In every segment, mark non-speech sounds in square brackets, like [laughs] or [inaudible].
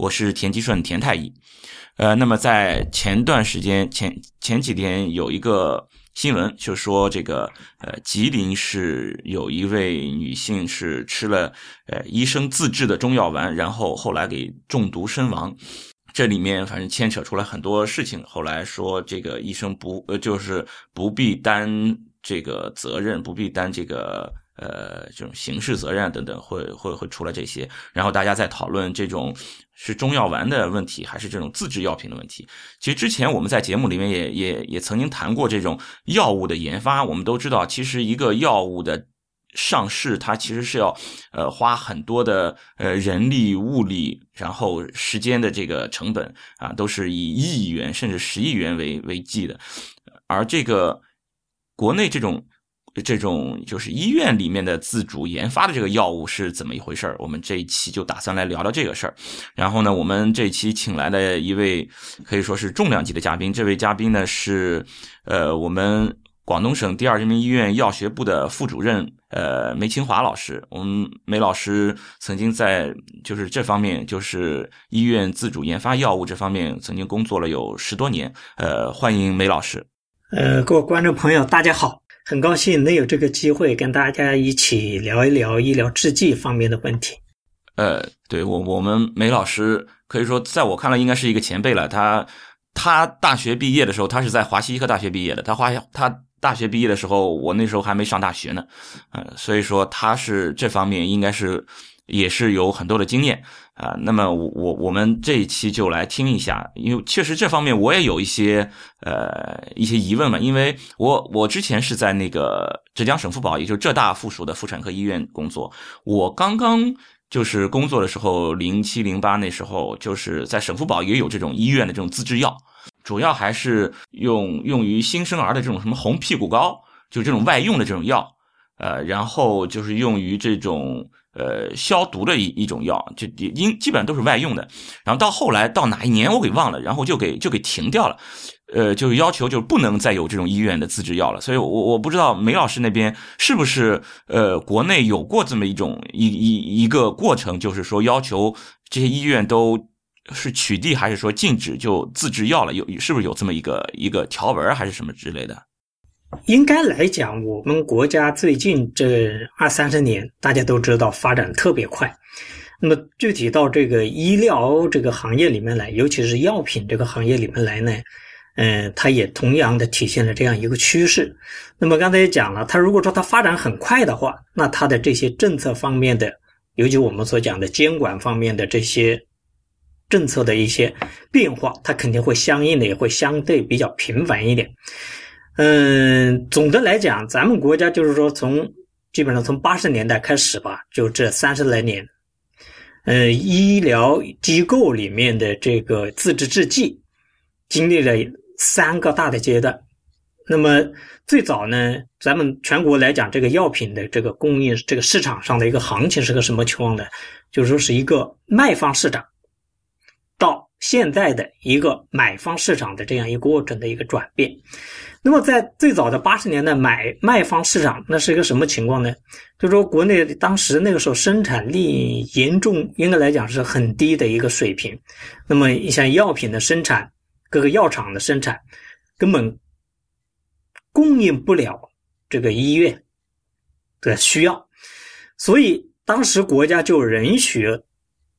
我是田吉顺田太医。呃，那么在前段时间前前几天有一个新闻，就说这个呃吉林市有一位女性是吃了呃医生自制的中药丸，然后后来给中毒身亡。这里面反正牵扯出来很多事情，后来说这个医生不呃就是不必担这个责任，不必担这个。呃，这种刑事责任等等，会会会出来这些，然后大家在讨论这种是中药丸的问题，还是这种自制药品的问题。其实之前我们在节目里面也也也曾经谈过这种药物的研发。我们都知道，其实一个药物的上市，它其实是要呃花很多的呃人力物力，然后时间的这个成本啊，都是以亿元甚至十亿元为为计的。而这个国内这种。这种就是医院里面的自主研发的这个药物是怎么一回事儿我们这一期就打算来聊聊这个事儿。然后呢，我们这一期请来了一位可以说是重量级的嘉宾。这位嘉宾呢是呃我们广东省第二人民医院药学部的副主任呃梅清华老师。我们梅老师曾经在就是这方面就是医院自主研发药物这方面曾经工作了有十多年。呃，欢迎梅老师。呃，各位观众朋友，大家好。很高兴能有这个机会跟大家一起聊一聊医疗制剂方面的问题。呃，对我我们梅老师可以说在我看来应该是一个前辈了。他他大学毕业的时候，他是在华西医科大学毕业的。他华他大学毕业的时候，我那时候还没上大学呢。呃，所以说他是这方面应该是。也是有很多的经验啊，那么我我我们这一期就来听一下，因为确实这方面我也有一些呃一些疑问嘛，因为我我之前是在那个浙江省妇保，也就是浙大附属的妇产科医院工作，我刚刚就是工作的时候，零七零八那时候就是在省妇保也有这种医院的这种自制药，主要还是用用于新生儿的这种什么红屁股膏，就这种外用的这种药，呃，然后就是用于这种。呃，消毒的一一种药，就应基本上都是外用的。然后到后来到哪一年我给忘了，然后就给就给停掉了。呃，就是要求就是不能再有这种医院的自制药了。所以，我我不知道梅老师那边是不是呃国内有过这么一种一一一个过程，就是说要求这些医院都是取缔还是说禁止就自制药了？有是不是有这么一个一个条文还是什么之类的？应该来讲，我们国家最近这二三十年，大家都知道发展特别快。那么具体到这个医疗这个行业里面来，尤其是药品这个行业里面来呢，嗯，它也同样的体现了这样一个趋势。那么刚才也讲了，它如果说它发展很快的话，那它的这些政策方面的，尤其我们所讲的监管方面的这些政策的一些变化，它肯定会相应的也会相对比较频繁一点。嗯，总的来讲，咱们国家就是说，从基本上从八十年代开始吧，就这三十来年，嗯，医疗机构里面的这个自制制剂，经历了三个大的阶段。那么最早呢，咱们全国来讲，这个药品的这个供应，这个市场上的一个行情是个什么情况呢？就是说是一个卖方市场，到现在的一个买方市场的这样一个过程的一个转变。那么，在最早的八十年代，买卖方市场那是一个什么情况呢？就是说，国内当时那个时候生产力严重，应该来讲是很低的一个水平。那么，你像药品的生产，各个药厂的生产，根本供应不了这个医院的需要，所以当时国家就允许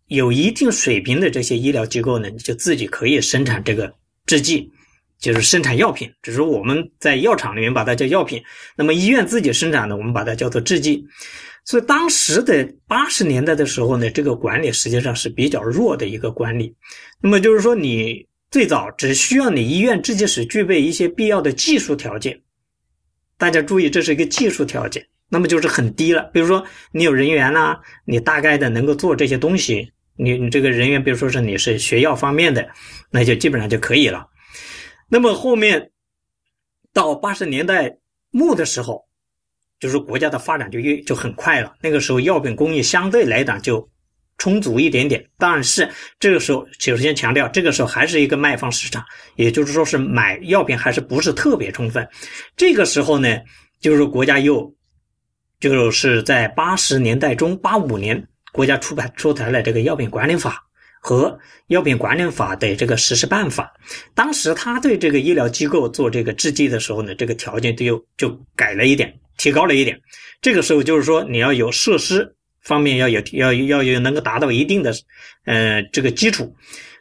有一定水平的这些医疗机构呢，就自己可以生产这个制剂。就是生产药品，只是我们在药厂里面把它叫药品。那么医院自己生产的，我们把它叫做制剂。所以当时的八十年代的时候呢，这个管理实际上是比较弱的一个管理。那么就是说，你最早只需要你医院制剂室具备一些必要的技术条件。大家注意，这是一个技术条件，那么就是很低了。比如说，你有人员呐，你大概的能够做这些东西，你你这个人员，比如说是你是学药方面的，那就基本上就可以了。那么后面到八十年代末的时候，就是国家的发展就越就很快了。那个时候药品工艺相对来讲就充足一点点，但是这个时候首先强调，这个时候还是一个卖方市场，也就是说是买药品还是不是特别充分。这个时候呢，就是国家又就是在八十年代中八五年，国家出版出台了这个药品管理法。和药品管理法的这个实施办法，当时他对这个医疗机构做这个制剂的时候呢，这个条件就就改了一点，提高了一点。这个时候就是说，你要有设施方面要有要要有能够达到一定的呃这个基础，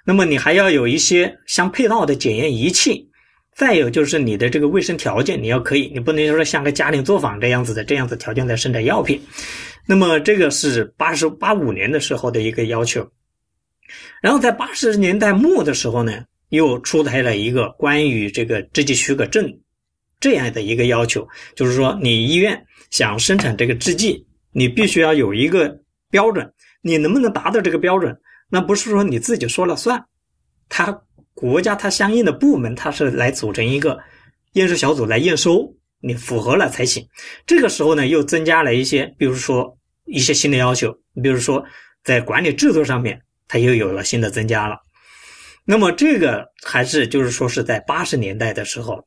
那么你还要有一些相配套的检验仪器，再有就是你的这个卫生条件你要可以，你不能说像个家庭作坊这样子的这样子条件来生产药品。那么这个是八十八五年的时候的一个要求。然后在八十年代末的时候呢，又出台了一个关于这个制剂许可证这样的一个要求，就是说你医院想生产这个制剂，你必须要有一个标准，你能不能达到这个标准？那不是说你自己说了算，他国家他相应的部门他是来组成一个验收小组来验收，你符合了才行。这个时候呢，又增加了一些，比如说一些新的要求，比如说在管理制度上面。它又有了新的增加了，那么这个还是就是说是在八十年代的时候，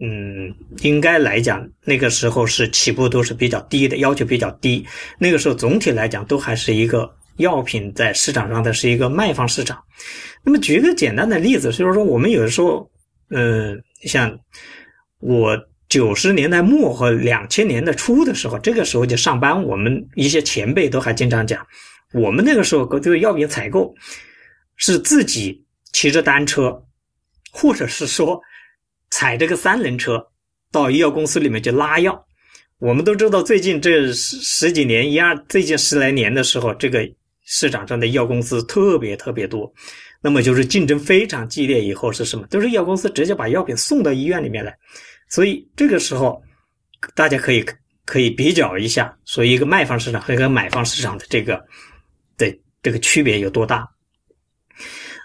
嗯，应该来讲那个时候是起步都是比较低的，要求比较低。那个时候总体来讲都还是一个药品在市场上的是一个卖方市场。那么举一个简单的例子，就是说我们有的时候，嗯，像我九十年代末和两千年的初的时候，这个时候就上班，我们一些前辈都还经常讲。我们那个时候搞这个药品采购，是自己骑着单车，或者是说踩这个三轮车到医药公司里面去拉药。我们都知道，最近这十十几年一二，最近十来年的时候，这个市场上的医药公司特别特别多，那么就是竞争非常激烈。以后是什么？都是药公司直接把药品送到医院里面来，所以这个时候大家可以可以比较一下，说一个卖方市场和一个买方市场的这个。这个区别有多大？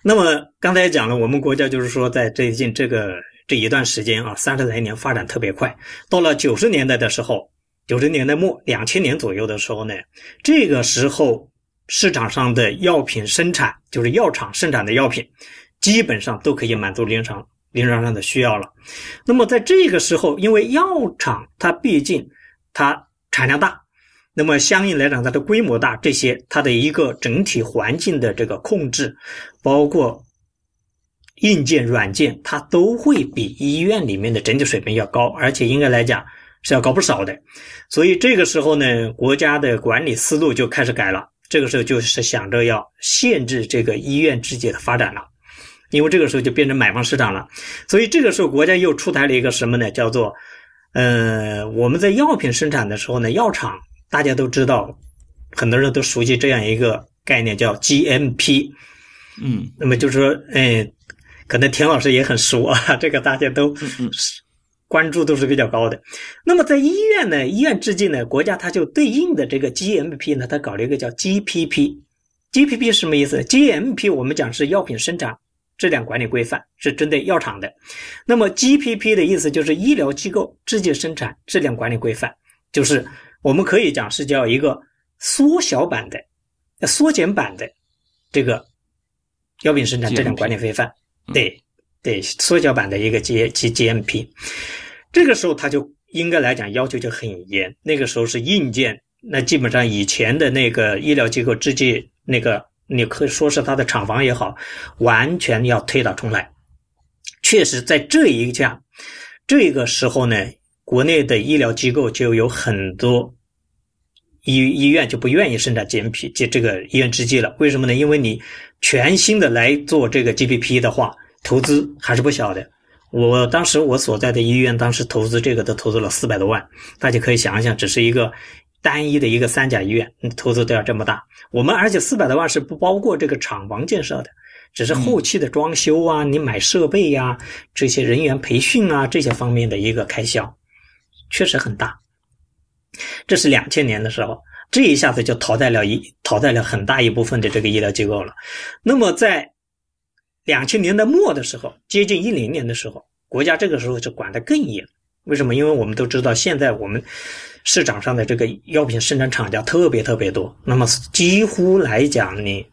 那么刚才讲了，我们国家就是说，在最近这个这一段时间啊，三十来年发展特别快。到了九十年代的时候，九十年代末、两千年左右的时候呢，这个时候市场上的药品生产，就是药厂生产的药品，基本上都可以满足临床临床上的需要了。那么在这个时候，因为药厂它毕竟它产量大。那么相应来讲，它的规模大，这些它的一个整体环境的这个控制，包括硬件、软件，它都会比医院里面的整体水平要高，而且应该来讲是要高不少的。所以这个时候呢，国家的管理思路就开始改了。这个时候就是想着要限制这个医院制剂的发展了，因为这个时候就变成买方市场了。所以这个时候国家又出台了一个什么呢？叫做，呃，我们在药品生产的时候呢，药厂。大家都知道，很多人都熟悉这样一个概念，叫 GMP。嗯，那么就是说，哎，可能田老师也很熟啊，[laughs] 这个大家都关注度是比较高的。那么在医院呢，医院制剂呢，国家它就对应的这个 GMP 呢，它搞了一个叫 GPP。GPP 是什么意思？GMP 我们讲是药品生产质量管理规范，是针对药厂的。那么 GPP 的意思就是医疗机构制剂生产质量管理规范，就是。我们可以讲是叫一个缩小版的、缩减版的这个药品生产质量管理规范，对对，缩小版的一个 G G G M P。这个时候，它就应该来讲要求就很严。那个时候是硬件，那基本上以前的那个医疗机构制剂那个，你可以说是它的厂房也好，完全要推倒重来。确实，在这一项这个时候呢。国内的医疗机构就有很多医医院就不愿意生产 GMP 这这个医院制剂了，为什么呢？因为你全新的来做这个 GPP 的话，投资还是不小的。我当时我所在的医院当时投资这个都投资了四百多万，大家可以想一想，只是一个单一的一个三甲医院，投资都要这么大。我们而且四百多万是不包括这个厂房建设的，只是后期的装修啊，你买设备呀，这些人员培训啊这些方面的一个开销。确实很大，这是两千年的时候，这一下子就淘汰了一淘汰了很大一部分的这个医疗机构了。那么在两千年代末的时候，接近一零年的时候，国家这个时候就管得更严。为什么？因为我们都知道，现在我们市场上的这个药品生产厂家特别特别多，那么几乎来讲，你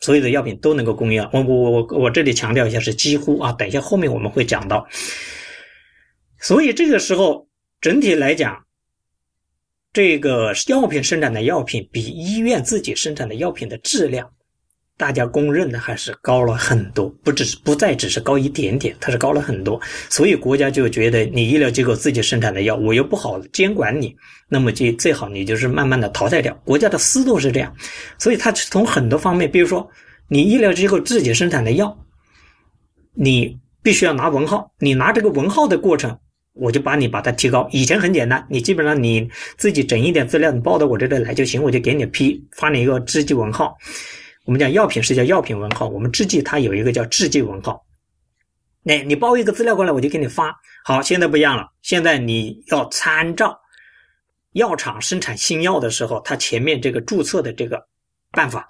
所有的药品都能够供应。我我我我这里强调一下，是几乎啊。等一下后面我们会讲到。所以这个时候整体来讲，这个药品生产的药品比医院自己生产的药品的质量。大家公认的还是高了很多，不只是不再只是高一点点，它是高了很多。所以国家就觉得你医疗机构自己生产的药，我又不好监管你，那么就最好你就是慢慢的淘汰掉。国家的思路是这样，所以它从很多方面，比如说你医疗机构自己生产的药，你必须要拿文号，你拿这个文号的过程，我就把你把它提高。以前很简单，你基本上你自己整一点资料，你报到我这里来就行，我就给你批发你一个制剂文号。我们讲药品是叫药品文号，我们制剂它有一个叫制剂文号。那你报一个资料过来，我就给你发。好，现在不一样了，现在你要参照药厂生产新药的时候，它前面这个注册的这个办法，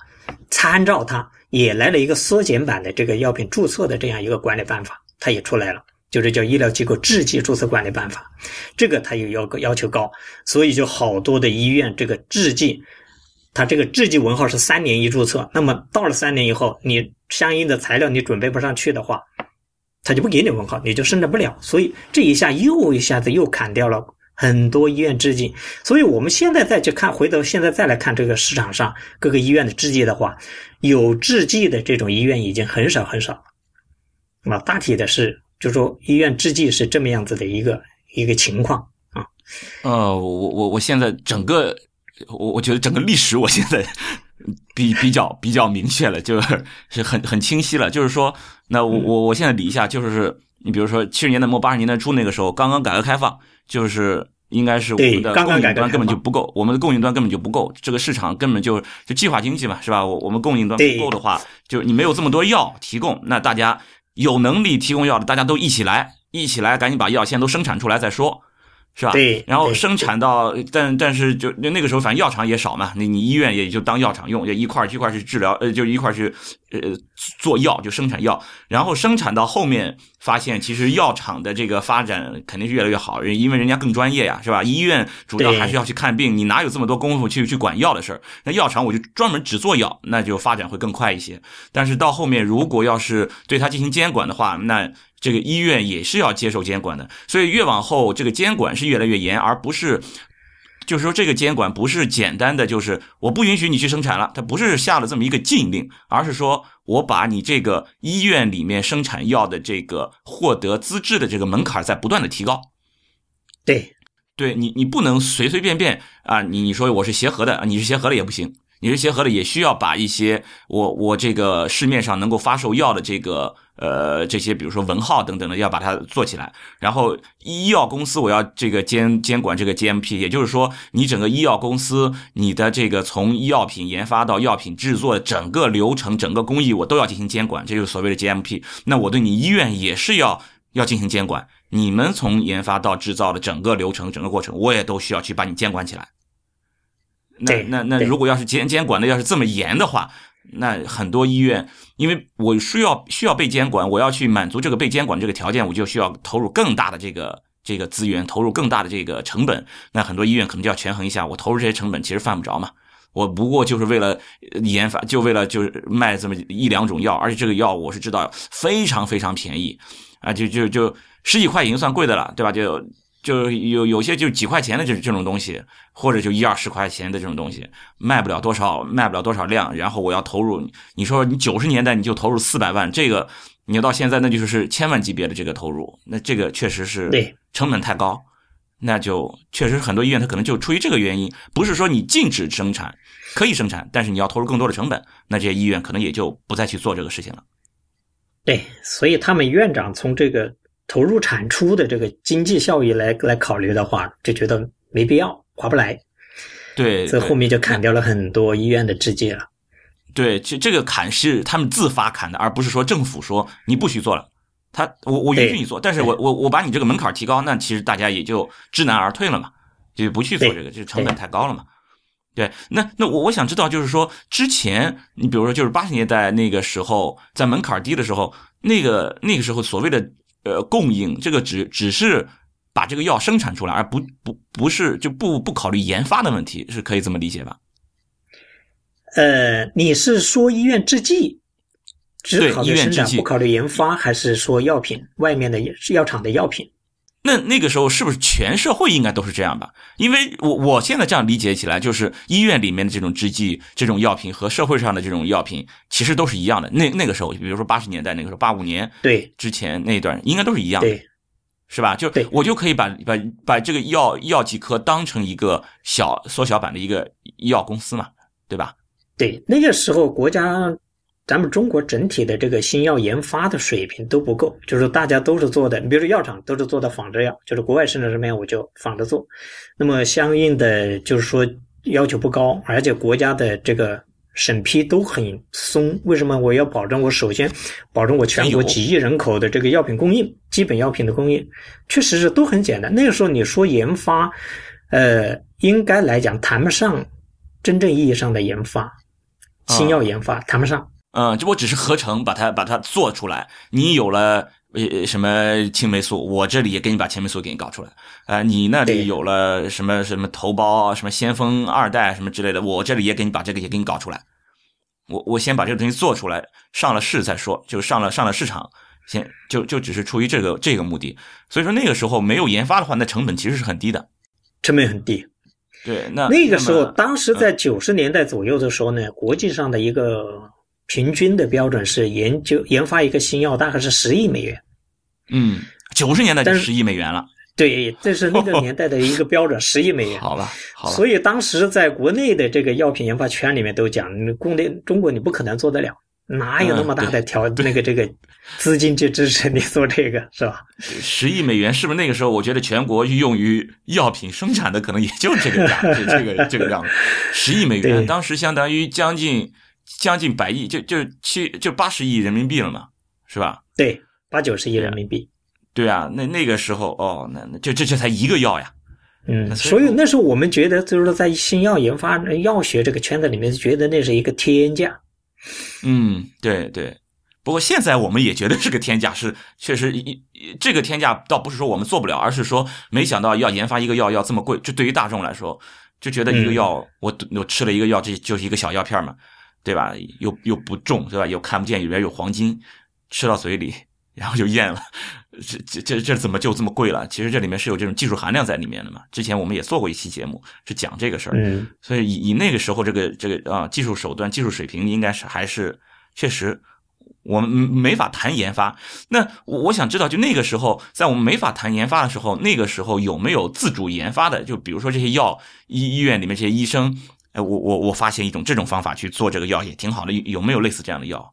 参照它也来了一个缩减版的这个药品注册的这样一个管理办法，它也出来了，就是叫医疗机构制剂注册管理办法。这个它有要要求高，所以就好多的医院这个制剂。它这个制剂文号是三年一注册，那么到了三年以后，你相应的材料你准备不上去的话，他就不给你文号，你就生产不了。所以这一下又一下子又砍掉了很多医院制剂。所以我们现在再去看，回头现在再来看这个市场上各个医院的制剂的话，有制剂的这种医院已经很少很少了。那么大体的是，就说医院制剂是这么样子的一个一个情况啊。呃，我我我现在整个。我我觉得整个历史我现在比比较比较明确了，就是是很很清晰了。就是说，那我我我现在理一下，就是你比如说七十年代末八十年代初那个时候，刚刚改革开放，就是应该是我们的供应端根本就不够，我们的供应端根本就不够，这个市场根本就就计划经济嘛，是吧？我我们供应端不够的话，就你没有这么多药提供，那大家有能力提供药的，大家都一起来，一起来，赶紧把药先都生产出来再说。是吧？对，然后生产到，但但是就那个时候，反正药厂也少嘛，你你医院也就当药厂用，就一块一块去治疗，呃，就一块去呃做药，就生产药。然后生产到后面，发现其实药厂的这个发展肯定是越来越好，因为人家更专业呀，是吧？医院主要还是要去看病，你哪有这么多功夫去去管药的事儿？那药厂我就专门只做药，那就发展会更快一些。但是到后面，如果要是对它进行监管的话，那这个医院也是要接受监管的，所以越往后这个监管是越来越严，而不是，就是说这个监管不是简单的就是我不允许你去生产了，它不是下了这么一个禁令，而是说我把你这个医院里面生产药的这个获得资质的这个门槛在不断的提高。对，对你你不能随随便便啊，你你说我是协和的，你是协和的也不行。你是协和的，也需要把一些我我这个市面上能够发售药的这个呃这些，比如说文号等等的，要把它做起来。然后医药公司我要这个监监管这个 GMP，也就是说你整个医药公司你的这个从药品研发到药品制作整个流程、整个工艺我都要进行监管，这就是所谓的 GMP。那我对你医院也是要要进行监管，你们从研发到制造的整个流程、整个过程，我也都需要去把你监管起来。那那那，如果要是监监管的要是这么严的话，那很多医院，因为我需要需要被监管，我要去满足这个被监管这个条件，我就需要投入更大的这个这个资源，投入更大的这个成本。那很多医院可能就要权衡一下，我投入这些成本其实犯不着嘛，我不过就是为了研发，就为了就是卖这么一两种药，而且这个药我是知道非常非常便宜啊，就就就十几块已经算贵的了，对吧？就。就有有些就几块钱的这这种东西，或者就一二十块钱的这种东西，卖不了多少，卖不了多少量，然后我要投入，你说你九十年代你就投入四百万，这个你到现在那就是千万级别的这个投入，那这个确实是成本太高，那就确实很多医院它可能就出于这个原因，不是说你禁止生产，可以生产，但是你要投入更多的成本，那这些医院可能也就不再去做这个事情了。对，所以他们院长从这个。投入产出的这个经济效益来来考虑的话，就觉得没必要，划不来。对，所以后面就砍掉了很多医院的制剂了。对，这这个砍是他们自发砍的，而不是说政府说你不许做了。他我我允许你做，但是我我我把你这个门槛提高，那其实大家也就知难而退了嘛，就不去做这个，就成本太高了嘛。对，那那我我想知道，就是说之前你比如说就是八十年代那个时候，在门槛低的时候，那个那个时候所谓的呃供应，这个只只是把这个药生产出来，而不不不是就不不考虑研发的问题，是可以这么理解吧？呃，你是说医院制剂只考虑生产不考虑研发，还是说药品外面的药厂的药品？那那个时候是不是全社会应该都是这样吧？因为我我现在这样理解起来，就是医院里面的这种制剂、这种药品和社会上的这种药品其实都是一样的。那那个时候，比如说八十年代那个时候，八五年对之前那一段应该都是一样的，是吧？就对我就可以把把把这个药药剂科当成一个小缩小版的一个医药公司嘛，对吧？对，那个时候国家。咱们中国整体的这个新药研发的水平都不够，就是大家都是做的，你比如说药厂都是做的仿制药，就是国外生产什么样我就仿着做，那么相应的就是说要求不高，而且国家的这个审批都很松。为什么我要保证我首先保证我全国几亿人口的这个药品供应，基本药品的供应，确实是都很简单。那个时候你说研发，呃，应该来讲谈不上真正意义上的研发，新药研发谈不上。嗯，就我只是合成，把它把它做出来。你有了呃什么青霉素，我这里也给你把青霉素给你搞出来。呃，你那里有了什么什么头孢，什么先锋二代什么之类的，我这里也给你把这个也给你搞出来。我我先把这个东西做出来，上了市再说，就上了上了市场，先就就只是出于这个这个目的。所以说那个时候没有研发的话，那成本其实是很低的，成本很低。对，那那个时候，当时在九十年代左右的时候呢，国际上的一个。平均的标准是研究研发一个新药大概是十亿美元。嗯，九十年代就十亿美元了。对，这是那个 [laughs] 年代的一个标准，十亿美元。好了，好了。所以当时在国内的这个药品研发圈里面都讲，国内中国你不可能做得了，哪有那么大的条那个这个资金去支持你做这个，是吧？十亿美元是不是那个时候？我觉得全国用于药品生产的可能也就这个价，这个这个样子。十亿美元，当时相当于将近。将近百亿，就就七就八十亿人民币了嘛，是吧？对，八九十亿人民币。对啊，那那个时候哦，那那就这这才一个药呀。嗯，所以那时候我们觉得，就是说在新药研发、药学这个圈子里面，觉得那是一个天价。嗯，对对。不过现在我们也觉得是个天价，是确实一这个天价倒不是说我们做不了，而是说没想到要研发一个药要这么贵。就对于大众来说，就觉得一个药我我吃了一个药，这就是一个小药片嘛。对吧？又又不重，对吧？又看不见，里边有黄金，吃到嘴里然后就咽了。这这这这怎么就这么贵了？其实这里面是有这种技术含量在里面的嘛。之前我们也做过一期节目，是讲这个事儿。嗯。所以以以那个时候这个这个啊技术手段、技术水平，应该是还是确实我们没法谈研发。那我我想知道，就那个时候，在我们没法谈研发的时候，那个时候有没有自主研发的？就比如说这些药医医院里面这些医生。哎，我我我发现一种这种方法去做这个药也挺好的，有没有类似这样的药？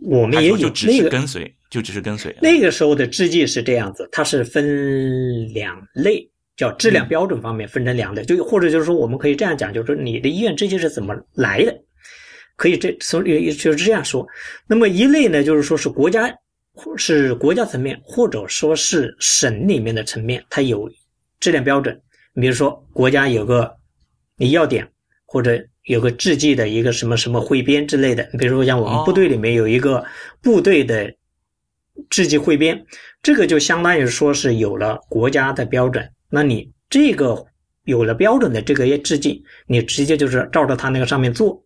我们也有就只是跟随，就只是跟随。那个时候的制剂是这样子，它是分两类，叫质量标准方面分成两类，就或者就是说我们可以这样讲，就是说你的医院制剂是怎么来的，可以这所以就是这样说。那么一类呢，就是说是国家是国家层面，或者说是省里面的层面，它有质量标准。比如说国家有个。你要点或者有个制剂的一个什么什么汇编之类的，比如说像我们部队里面有一个部队的制剂汇编，这个就相当于说是有了国家的标准。那你这个有了标准的这个制剂，你直接就是照着它那个上面做，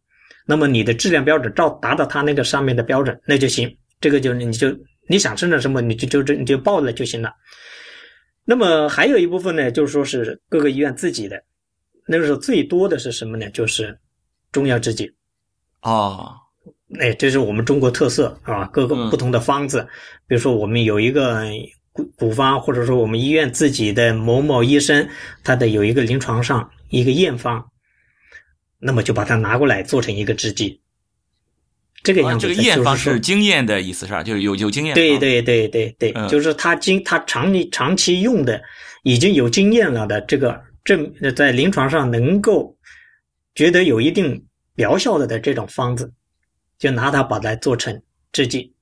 那么你的质量标准照达到它那个上面的标准，那就行。这个就你就你想生产什么，你就就这你就报了就行了。那么还有一部分呢，就是说是各个医院自己的。那个时候最多的是什么呢？就是中药制剂，啊，哎，这是我们中国特色啊，各个不同的方子，比如说我们有一个古古方，或者说我们医院自己的某某医生，他的有一个临床上一个验方，那么就把它拿过来做成一个制剂，这个样子。这个验方是经验的意思是吧？就是有有经验。对对对对对，就是他经他长期长期用的已经有经验了的这个。证在临床上能够觉得有一定疗效的的这种方子，就拿它把它做成制剂，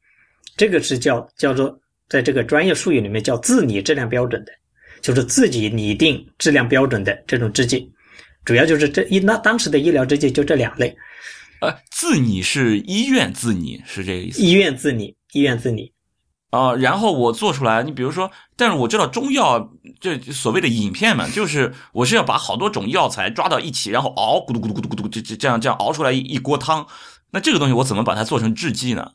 这个是叫叫做在这个专业术语里面叫自拟质量标准的，就是自己拟定质量标准的这种制剂。主要就是这一那当时的医疗制剂就这两类。呃，自拟是医院自拟是这个意思？医院自拟，医院自拟。啊，然后我做出来，你比如说，但是我知道中药这所谓的饮片嘛，就是我是要把好多种药材抓到一起，然后熬，咕嘟咕嘟咕嘟咕嘟，这这这样这样熬出来一一锅汤。那这个东西我怎么把它做成制剂呢？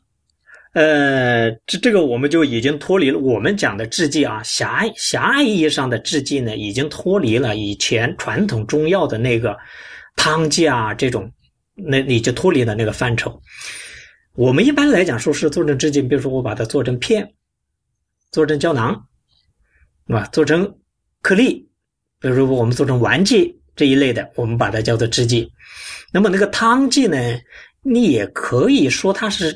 呃，这这个我们就已经脱离了我们讲的制剂啊，狭狭义意义上的制剂呢，已经脱离了以前传统中药的那个汤剂啊这种，那你就脱离了那个范畴。我们一般来讲说是做成制剂，比如说我把它做成片，做成胶囊，是吧？做成颗粒，比如说我们做成丸剂这一类的，我们把它叫做制剂。那么那个汤剂呢，你也可以说它是。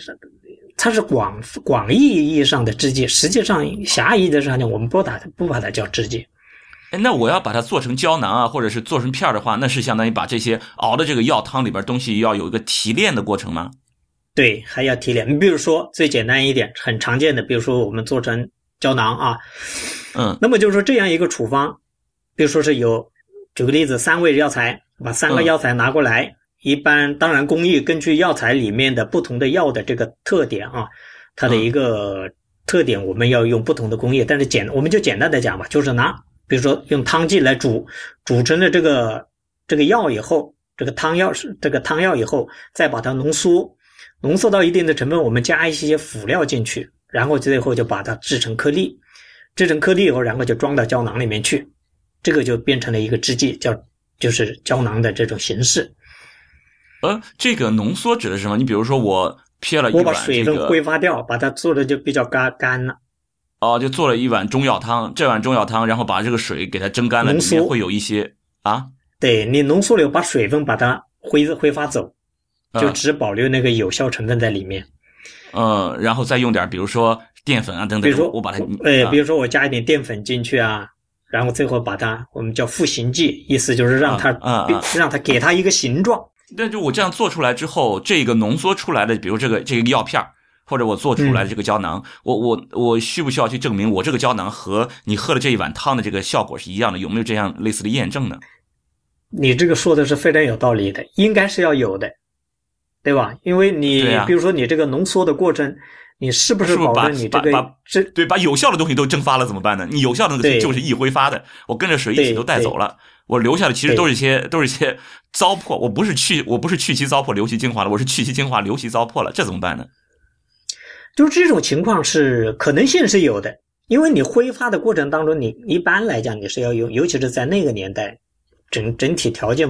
它是广广义意义上的制剂，实际上狭义的上讲，我们不打不把它叫制剂。哎，那我要把它做成胶囊啊，或者是做成片儿的话，那是相当于把这些熬的这个药汤里边东西要有一个提炼的过程吗？对，还要提炼。你比如说最简单一点、很常见的，比如说我们做成胶囊啊，嗯，那么就是说这样一个处方，比如说是有，举个例子，三味药材，把三个药材拿过来。一般当然，工艺根据药材里面的不同的药的这个特点啊，它的一个特点，我们要用不同的工艺。但是简我们就简单的讲吧，就是拿比如说用汤剂来煮，煮成了这个这个药以后，这个汤药是这个汤药以后，再把它浓缩，浓缩到一定的成分，我们加一些辅料进去，然后最后就把它制成颗粒，制成颗粒以后，然后就装到胶囊里面去，这个就变成了一个制剂，叫就是胶囊的这种形式。呃，这个浓缩指的是什么？你比如说，我撇了一碗这个，我把水分挥发掉，把它做的就比较干干了。哦，就做了一碗中药汤，这碗中药汤，然后把这个水给它蒸干了，里面会有一些啊。对你浓缩了，把水分把它挥挥发走，就只保留那个有效成分在里面。嗯，然后再用点，比如说淀粉啊等等，比如说我把它，呃，比如说我加一点淀粉进去啊，然后最后把它我们叫复形剂，意思就是让它让它给它一个形状。那就我这样做出来之后，这个浓缩出来的，比如这个这个药片或者我做出来的这个胶囊，我我我需不需要去证明我这个胶囊和你喝了这一碗汤的这个效果是一样的？有没有这样类似的验证呢？你这个说的是非常有道理的，应该是要有的，对吧？因为你比如说你这个浓缩的过程，你是不是保证你这个这对把有效的东西都蒸发了怎么办呢？你有效的东西就是易挥发的，我跟着水一起都带走了。我留下的其实都是一些都是一些糟粕，我不是去我不是去其糟粕留其精华了，我是去其精华留其糟粕了，这怎么办呢？就是这种情况是可能性是有的，因为你挥发的过程当中，你一般来讲你是要用，尤其是在那个年代，整整体条件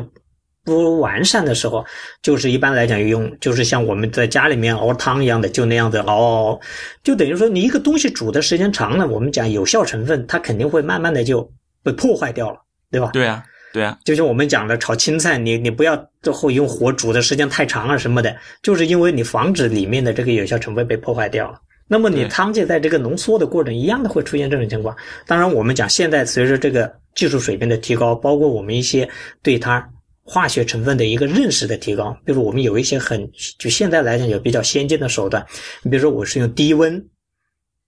不完善的时候，就是一般来讲用，就是像我们在家里面熬汤一样的，就那样子熬熬熬，就等于说你一个东西煮的时间长了，我们讲有效成分它肯定会慢慢的就被破坏掉了，对吧？对啊。对啊，就像我们讲的炒青菜，你你不要最后用火煮的时间太长啊什么的，就是因为你防止里面的这个有效成分被破坏掉了。那么你汤剂在这个浓缩的过程一样的会出现这种情况。当然，我们讲现在随着这个技术水平的提高，包括我们一些对它化学成分的一个认识的提高，比如我们有一些很就现在来讲有比较先进的手段，你比如说我是用低温，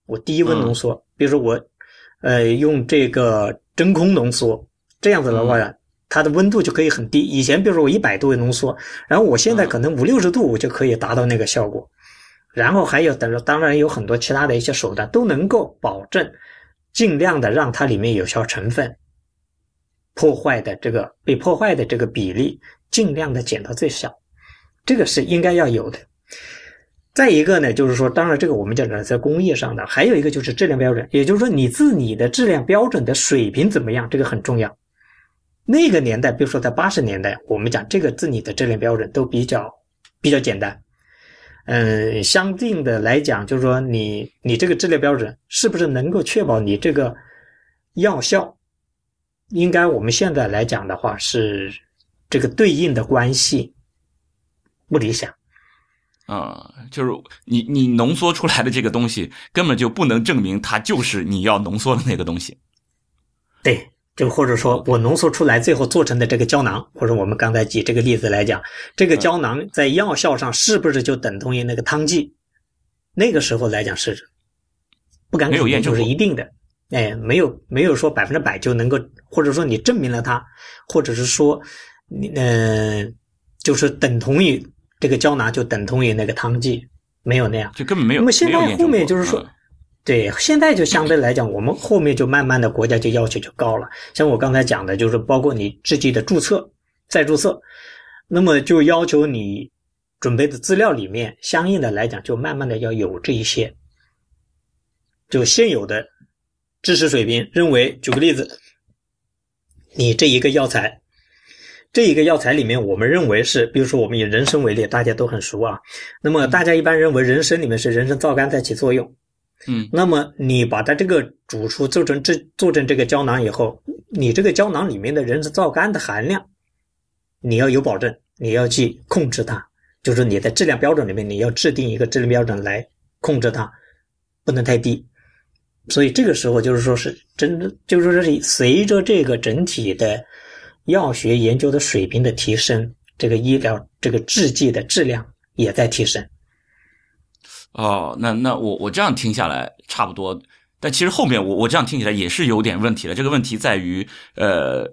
我低温浓缩，比如说我呃用这个真空浓缩。这样子的话，它的温度就可以很低。以前比如说我一百度浓缩，然后我现在可能五六十度我就可以达到那个效果。然后还有等着，当然有很多其他的一些手段都能够保证，尽量的让它里面有效成分破坏的这个被破坏的这个比例尽量的减到最小。这个是应该要有的。再一个呢，就是说，当然这个我们讲的在工业上的，还有一个就是质量标准，也就是说你自己的质量标准的水平怎么样，这个很重要。那个年代，比如说在八十年代，我们讲这个自己的质量标准都比较比较简单。嗯，相应的来讲，就是说你你这个质量标准是不是能够确保你这个药效？应该我们现在来讲的话，是这个对应的关系不理想。啊，就是你你浓缩出来的这个东西根本就不能证明它就是你要浓缩的那个东西。对。就或者说我浓缩出来最后做成的这个胶囊，或者我们刚才举这个例子来讲，这个胶囊在药效上是不是就等同于那个汤剂？那个时候来讲是不敢肯定，就是一定的。哎，没有没有说百分之百就能够，或者说你证明了它，或者是说你嗯，就是等同于这个胶囊就等同于那个汤剂，没有那样，就根本没有。那么现在后面就是说，嗯对，现在就相对来讲，我们后面就慢慢的国家就要求就高了。像我刚才讲的，就是包括你制剂的注册、再注册，那么就要求你准备的资料里面，相应的来讲，就慢慢的要有这一些，就现有的知识水平，认为，举个例子，你这一个药材。这一个药材里面，我们认为是，比如说我们以人参为例，大家都很熟啊。那么大家一般认为人参里面是人参皂苷在起作用。嗯，那么你把它这个煮出做成这做成这个胶囊以后，你这个胶囊里面的人参皂苷的含量，你要有保证，你要去控制它，就是你的质量标准里面你要制定一个质量标准来控制它，不能太低。所以这个时候就是说是真的，就是说是随着这个整体的药学研究的水平的提升，这个医疗这个制剂的质量也在提升。哦，那那我我这样听下来差不多，但其实后面我我这样听起来也是有点问题的。这个问题在于，呃，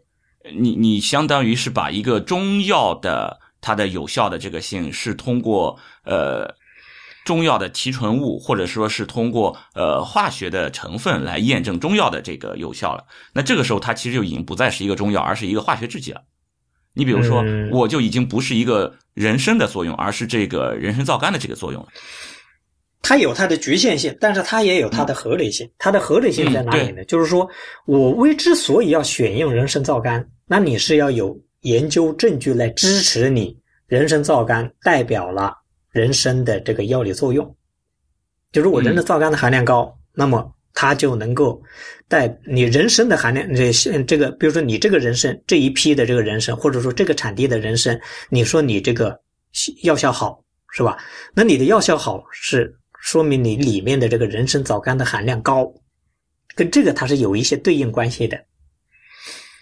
你你相当于是把一个中药的它的有效的这个性是通过呃中药的提纯物，或者说是通过呃化学的成分来验证中药的这个有效了。那这个时候它其实就已经不再是一个中药，而是一个化学制剂了。你比如说，嗯我就已经不是一个人参的作用，而是这个人参皂苷的这个作用了。它有它的局限性，但是它也有它的合理性。它的合理性在哪里呢？就是说我为之所以要选用人参皂苷，那你是要有研究证据来支持你人参皂苷代表了人参的这个药理作用。就如果人的皂苷的含量高，那么它就能够带你人参的含量，这这个，比如说你这个人参这一批的这个人参，或者说这个产地的人参，你说你这个药效好是吧？那你的药效好是说明你里面的这个人参皂苷的含量高，跟这个它是有一些对应关系的。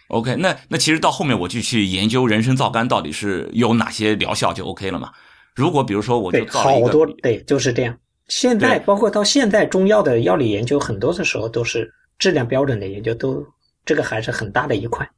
OK，那那其实到后面我就去研究人参皂苷到底是有哪些疗效就 OK 了嘛。如果比如说我就，造了一个好多对就是这样。现在包括到现在中药的药理研究，很多的时候都是质量标准的研究，都这个还是很大的一块。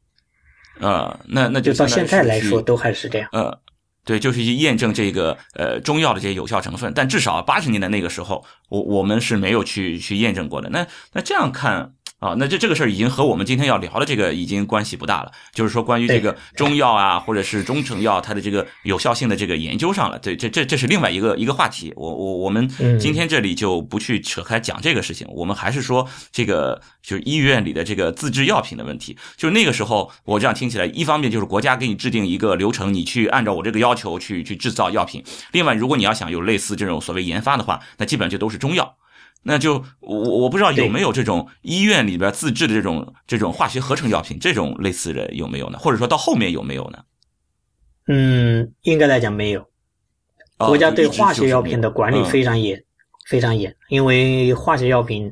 呃，那那就到现在来说，都还是这样。呃，对，就是去验证这个呃中药的这些有效成分，但至少八十年代那个时候，我我们是没有去去验证过的。那那这样看啊，那这这个事儿已经和我们今天要聊的这个已经关系不大了，就是说关于这个中药啊，或者是中成药它的这个有效性的这个研究上了。对，这这这是另外一个一个话题。我我我们嗯今天这里就不去扯开讲这个事情，我们还是说这个就是医院里的这个自制药品的问题。就是那个时候，我这样听起来，一方面就是国家给你制定一个流程，你去按照我这个要求去去制造药品；另外，如果你要想有类似这种所谓研发的话，那基本上就都是中药。那就我我不知道有没有这种医院里边自制的这种这种化学合成药品这种类似的有没有呢？或者说到后面有没有呢？嗯，应该来讲没有。哦国家对化学药品的管理嗯非常严，非常严。因为化学药品，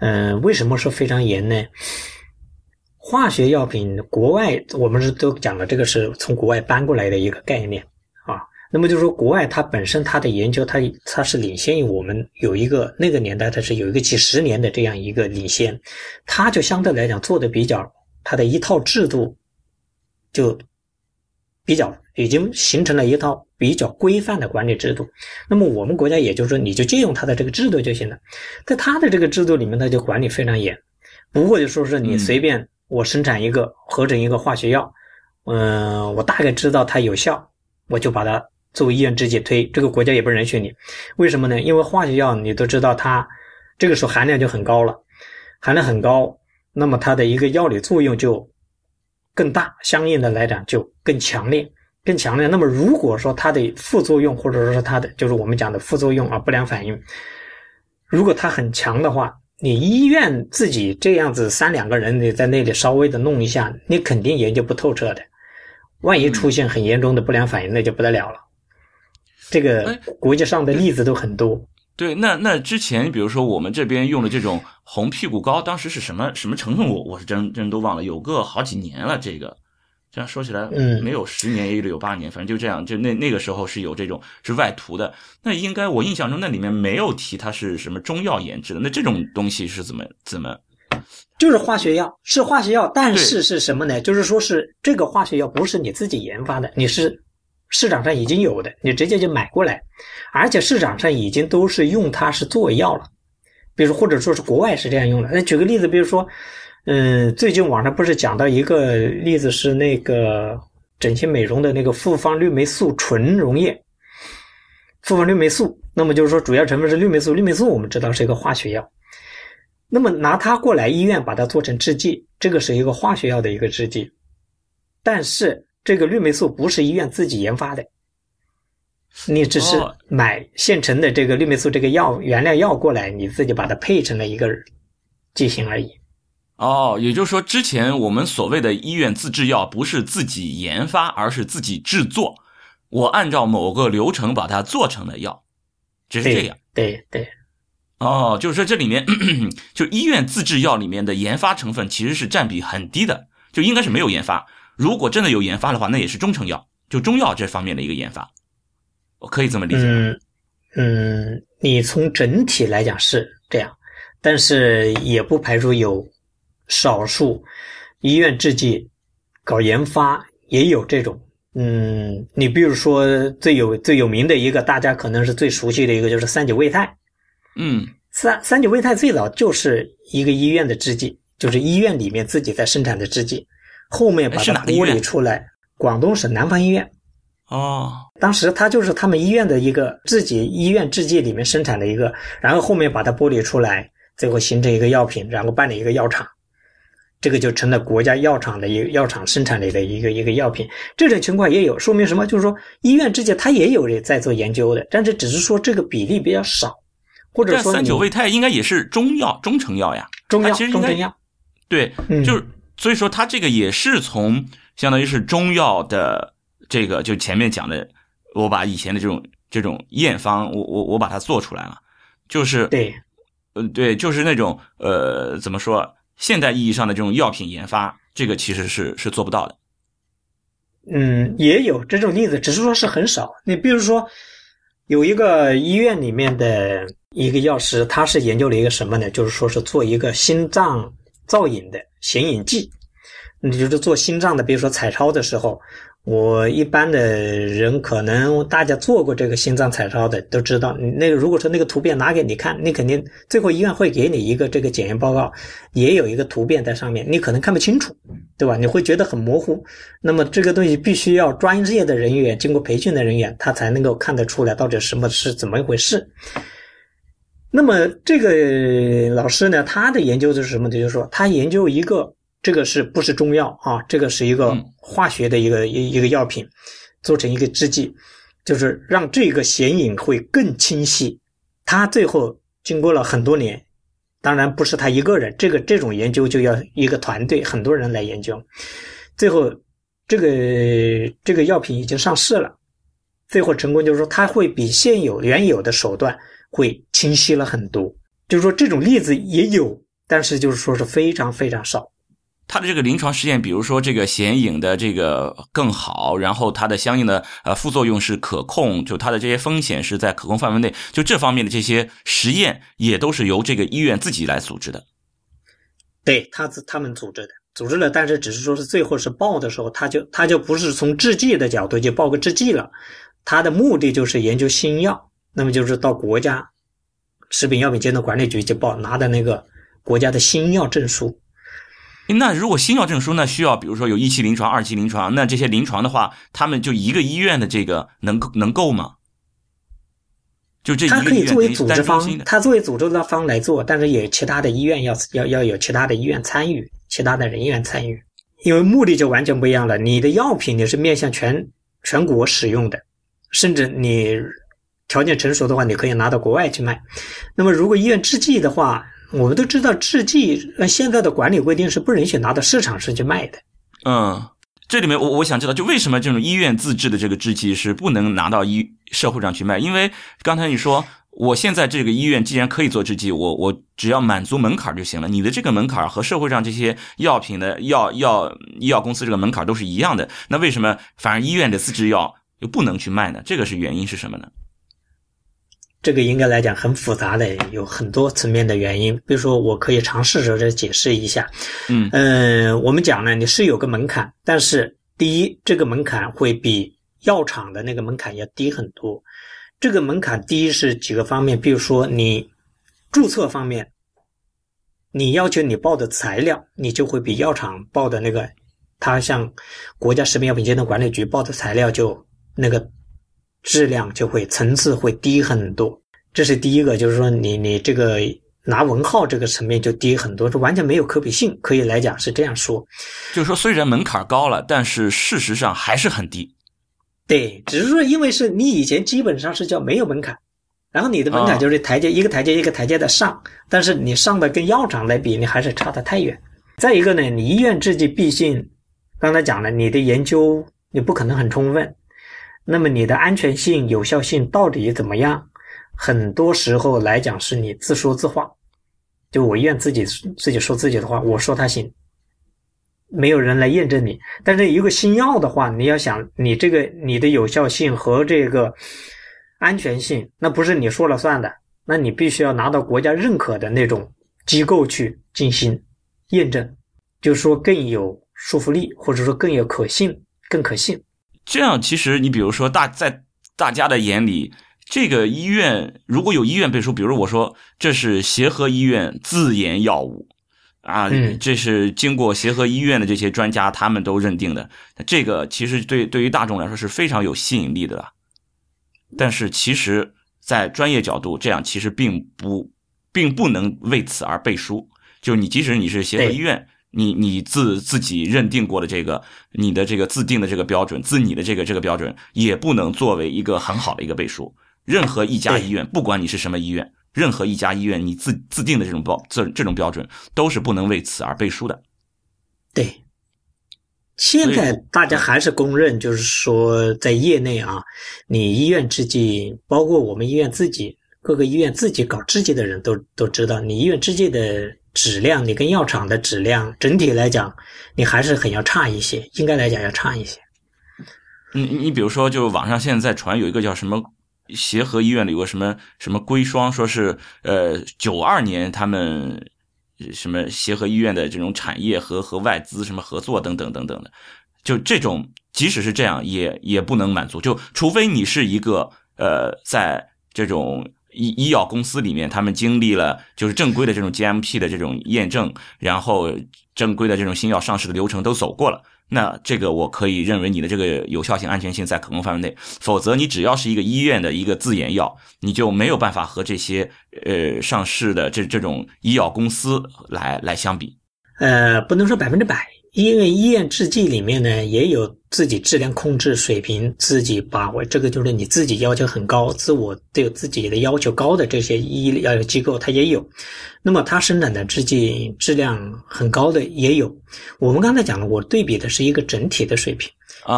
嗯、为什么说非常严呢？化学药品国外我们是都讲了，这个是从国外搬过来的一个概念啊。那么就是说，国外它本身它的研究，它它是领先于我们有一个那个年代，它是有一个几十年的这样一个领先，它就相对来讲做的比较，它的一套制度就比较已经形成了一套比较规范的管理制度。那么我们国家也就是说，你就借用它的这个制度就行了。在它的这个制度里面，它就管理非常严，不会就说是你随便我生产一个合成一个化学药，嗯、我大概知道它有效，我就把它作为医院直接推，这个国家也不允许你。为什么呢？因为化学药你都知道它这个时候含量就很高了，含量很高，那么它的一个药理作用就更大，相应的来讲就更强烈，更强烈。那么如果说它的副作用，或者说是它的就是我们讲的副作用啊不良反应，如果它很强的话，你医院自己这样子三两个人你在那里稍微的弄一下，你肯定研究不透彻的。万一出现很严重的不良反应，那就不得了了。这个哎国际上的例子都很多。对，那那之前比如说我们这边用的这种红屁股膏，当时是什么什么成分我？我是真真都忘了，有个好几年了。这个这样说起来，嗯没有十年也有八年，反正就这样。就那那个时候是有这种是外涂的，那应该我印象中那里面没有提它是什么中药研制的。那这种东西是怎么怎么就是化学药，是化学药，但是是什么呢？就是说是这个化学药不是你自己研发的，你是市场上已经有的，你直接就买过来，而且市场上已经都是用它是做药了，比如或者说是国外是这样用的。那举个例子，比如说，嗯，最近网上不是讲到一个例子是那个整形美容的那个复方氯霉素纯溶液，复方氯霉素，那么就是说主要成分是氯霉素，氯霉素我们知道是一个化学药。那么拿它过来医院把它做成制剂，这个是一个化学药的一个制剂，但是这个氯霉素不是医院自己研发的，你只是买现成的这个氯霉素这个药原料药过来，你自己把它配成了一个剂型而已。哦，也就是说，之前我们所谓的医院自制药不是自己研发，而是自己制作，我按照某个流程把它做成的药，只是这样。对对。哦，就是说这里面 [clears throat] 就医院自制药里面的研发成分其实是占比很低的，就应该是没有研发。如果真的有研发的话，那也是中成药，就中药这方面的一个研发，我可以这么理解。嗯嗯，你从整体来讲是这样，但是也不排除有少数医院制剂搞研发也有这种。嗯，你比如说最有最有名的一个，大家可能是最熟悉的一个，就是三九胃泰。嗯，三三九胃泰最早就是一个医院的制剂，就是医院里面自己在生产的制剂，后面把它剥离出来，广东省南方医院。哦，当时他就是他们医院的一个自己医院制剂里面生产的一个，然后后面把它剥离出来，最后形成一个药品，然后办了一个药厂，这个就成了国家药厂的一个药厂生产里的一个一个药品。这种情况也有，说明什么？就是说医院制剂它也有人在做研究的，但是只是说这个比例比较少。或者说三九胃泰应该也是中药、中成药呀，中药、其实中成药，对，就是所以说它这个也是从相当于是中药的这个，就前面讲的，我把以前的这种这种验方，我我我把它做出来了，就是对，嗯对，就是那种呃怎么说，现代意义上的这种药品研发，这个其实是是做不到的。嗯，也有这种例子，只是说是很少。你比如说有一个医院里面的。一个药师，他是研究了一个什么呢？就是说是做一个心脏造影的显影剂，你就是做心脏的，比如说彩超的时候，我一般的人可能大家做过这个心脏彩超的都知道，那个如果说那个图片拿给你看，你肯定最后医院会给你一个这个检验报告，也有一个图片在上面，你可能看不清楚，对吧？你会觉得很模糊。那么这个东西必须要专业的人员经过培训的人员，他才能够看得出来到底什么是怎么一回事。那么这个老师呢，他的研究是什么呢？就是说，他研究一个这个是不是中药啊？这个是一个化学的一个一一个药品，做成一个制剂，就是让这个显影会更清晰。他最后经过了很多年，当然不是他一个人，这个这种研究就要一个团队，很多人来研究。最后，这个这个药品已经上市了，最后成功就是说，它会比现有原有的手段。会清晰了很多，就是说这种例子也有，但是就是说是非常非常少。它的这个临床实验，比如说这个显影的这个更好，然后它的相应的呃副作用是可控，就它的这些风险是在可控范围内，就这方面的这些实验也都是由这个医院自己来组织的。对他自他们组织的，组织了，但是只是说是最后是报的时候，他就他就不是从制剂的角度就报个制剂了，他的目的就是研究新药。那么就是到国家食品药品监督管理局去报，拿的那个国家的新药证书。那如果新药证书呢，需要比如说有一期临床、二期临床，那这些临床的话，他们就一个医院的这个能能够吗？就这，他可以作为组织方，他作为组织的方来做，但是也其他的医院要要要有其他的医院参与，其他的人员参与，因为目的就完全不一样了。你的药品你是面向全全国使用的，甚至你。条件成熟的话，你可以拿到国外去卖。那么，如果医院制剂的话，我们都知道制剂按现在的管理规定是不允许拿到市场上去卖的。嗯，这里面我我想知道，就为什么这种医院自制的这个制剂是不能拿到医社会上去卖？因为刚才你说，我现在这个医院既然可以做制剂，我我只要满足门槛就行了。你的这个门槛和社会上这些药品的药药医药公司这个门槛都是一样的，那为什么反而医院的自制药又不能去卖呢？这个是原因是什么呢？这个应该来讲很复杂的，有很多层面的原因。比如说，我可以尝试着解释一下。嗯呃，我们讲呢，你是有个门槛，但是第一，这个门槛会比药厂的那个门槛要低很多。这个门槛低是几个方面，比如说你注册方面，你要求你报的材料，你就会比药厂报的那个，它像国家食品药品监督管理局报的材料就那个质量就会层次会低很多。这是第一个，就是说你你这个拿文号这个层面就低很多，这完全没有可比性，可以来讲是这样说。就是说，虽然门槛高了，但是事实上还是很低。对，只是说因为是你以前基本上是叫没有门槛，然后你的门槛就是台阶、一个台阶一个台阶的上，但是你上的跟药厂来比，你还是差得太远。再一个呢，你医院制剂毕竟刚才讲了，你的研究你不可能很充分，那么你的安全性、有效性到底怎么样？很多时候来讲是你自说自话，就我愿自己自己说自己的话，我说它行，没有人来验证你。但是一个新药的话，你要想你这个你的有效性和这个安全性，那不是你说了算的，那你必须要拿到国家认可的那种机构去进行验证，就说更有说服力，或者说更有可信、更可信。这样其实你比如说大在大家的眼里。这个医院如果有医院背书，比如我说这是协和医院自研药物，啊，这是经过协和医院的这些专家他们都认定的，这个其实对对于大众来说是非常有吸引力的了。但是其实，在专业角度，这样其实并不并不能为此而背书。就你即使你是协和医院，你你自自己认定过的这个你的这个自定的这个标准，自你的这个这个标准，也不能作为一个很好的一个背书。任何一家医院，不管你是什么医院，任何一家医院，你自自定的这种标这这种标准，都是不能为此而背书的。对，现在大家还是公认，就是说在业内啊，你医院制剂，包括我们医院自己，各个医院自己搞制剂的人都都知道，你医院制剂的质量，你跟药厂的质量整体来讲，你还是很要差一些，应该来讲要差一些。你你比如说，就网上现在在传有一个叫什么？协和医院里有个什么什么硅霜，说是呃九二年他们什么协和医院的这种产业和和外资什么合作等等等等的，就这种即使是这样也也不能满足，就除非你是一个呃在这种医医药公司里面，他们经历了就是正规的这种 GMP 的这种验证，然后正规的这种新药上市的流程都走过了。那这个我可以认为你的这个有效性、安全性在可控范围内，否则你只要是一个医院的一个自研药，你就没有办法和这些呃上市的这这种医药公司来来相比。呃，不能说百分之百。因为医院制剂里面呢，也有自己质量控制水平、自己把握，这个就是你自己要求很高、自我对自己的要求高的这些医疗机构，它也有。那么它生产的制剂质量很高的也有。我们刚才讲了，我对比的是一个整体的水平。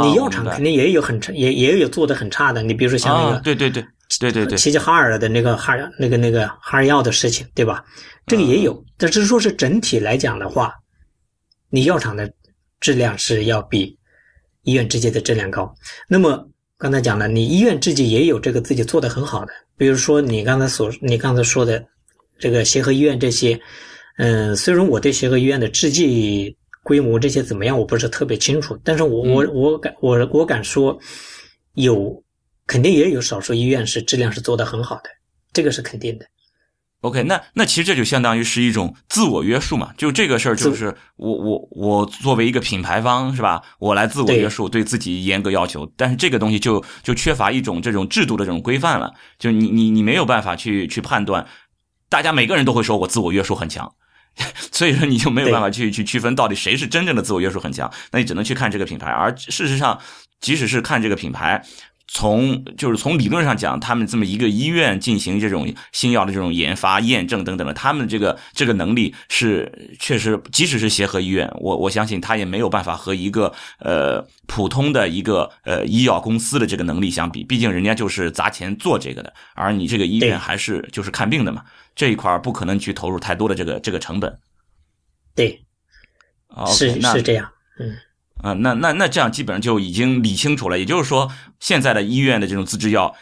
你药厂肯定也有很差，也也有做的很差的。你比如说像那个，对对对对对对，齐齐哈尔的那个哈尔那个那个哈尔药的事情，对吧？这个也有，但是说是整体来讲的话。你药厂的质量是要比医院制剂的质量高。那么刚才讲了，你医院制剂也有这个自己做的很好的，比如说你刚才所你刚才说的这个协和医院这些，嗯，虽然我对协和医院的制剂规模这些怎么样我不是特别清楚，但是我我我敢我我敢说，有肯定也有少数医院是质量是做的很好的，这个是肯定的。OK，那那其实这就相当于是一种自我约束嘛，就这个事儿就是我我我作为一个品牌方是吧，我来自我约束，对自己严格要求，但是这个东西就就缺乏一种这种制度的这种规范了，就你你你没有办法去去判断，大家每个人都会说我自我约束很强，[laughs] 所以说你就没有办法去去区分到底谁是真正的自我约束很强，那你只能去看这个品牌，而事实上，即使是看这个品牌。从就是从理论上讲，他们这么一个医院进行这种新药的这种研发、验证等等的，他们这个这个能力是确实，即使是协和医院，我我相信他也没有办法和一个呃普通的一个呃医药公司的这个能力相比。毕竟人家就是砸钱做这个的，而你这个医院还是就是看病的嘛，这一块不可能去投入太多的这个这个成本。对，是是这样，嗯。啊，那那那这样基本上就已经理清楚了。也就是说，现在的医院的这种自制药，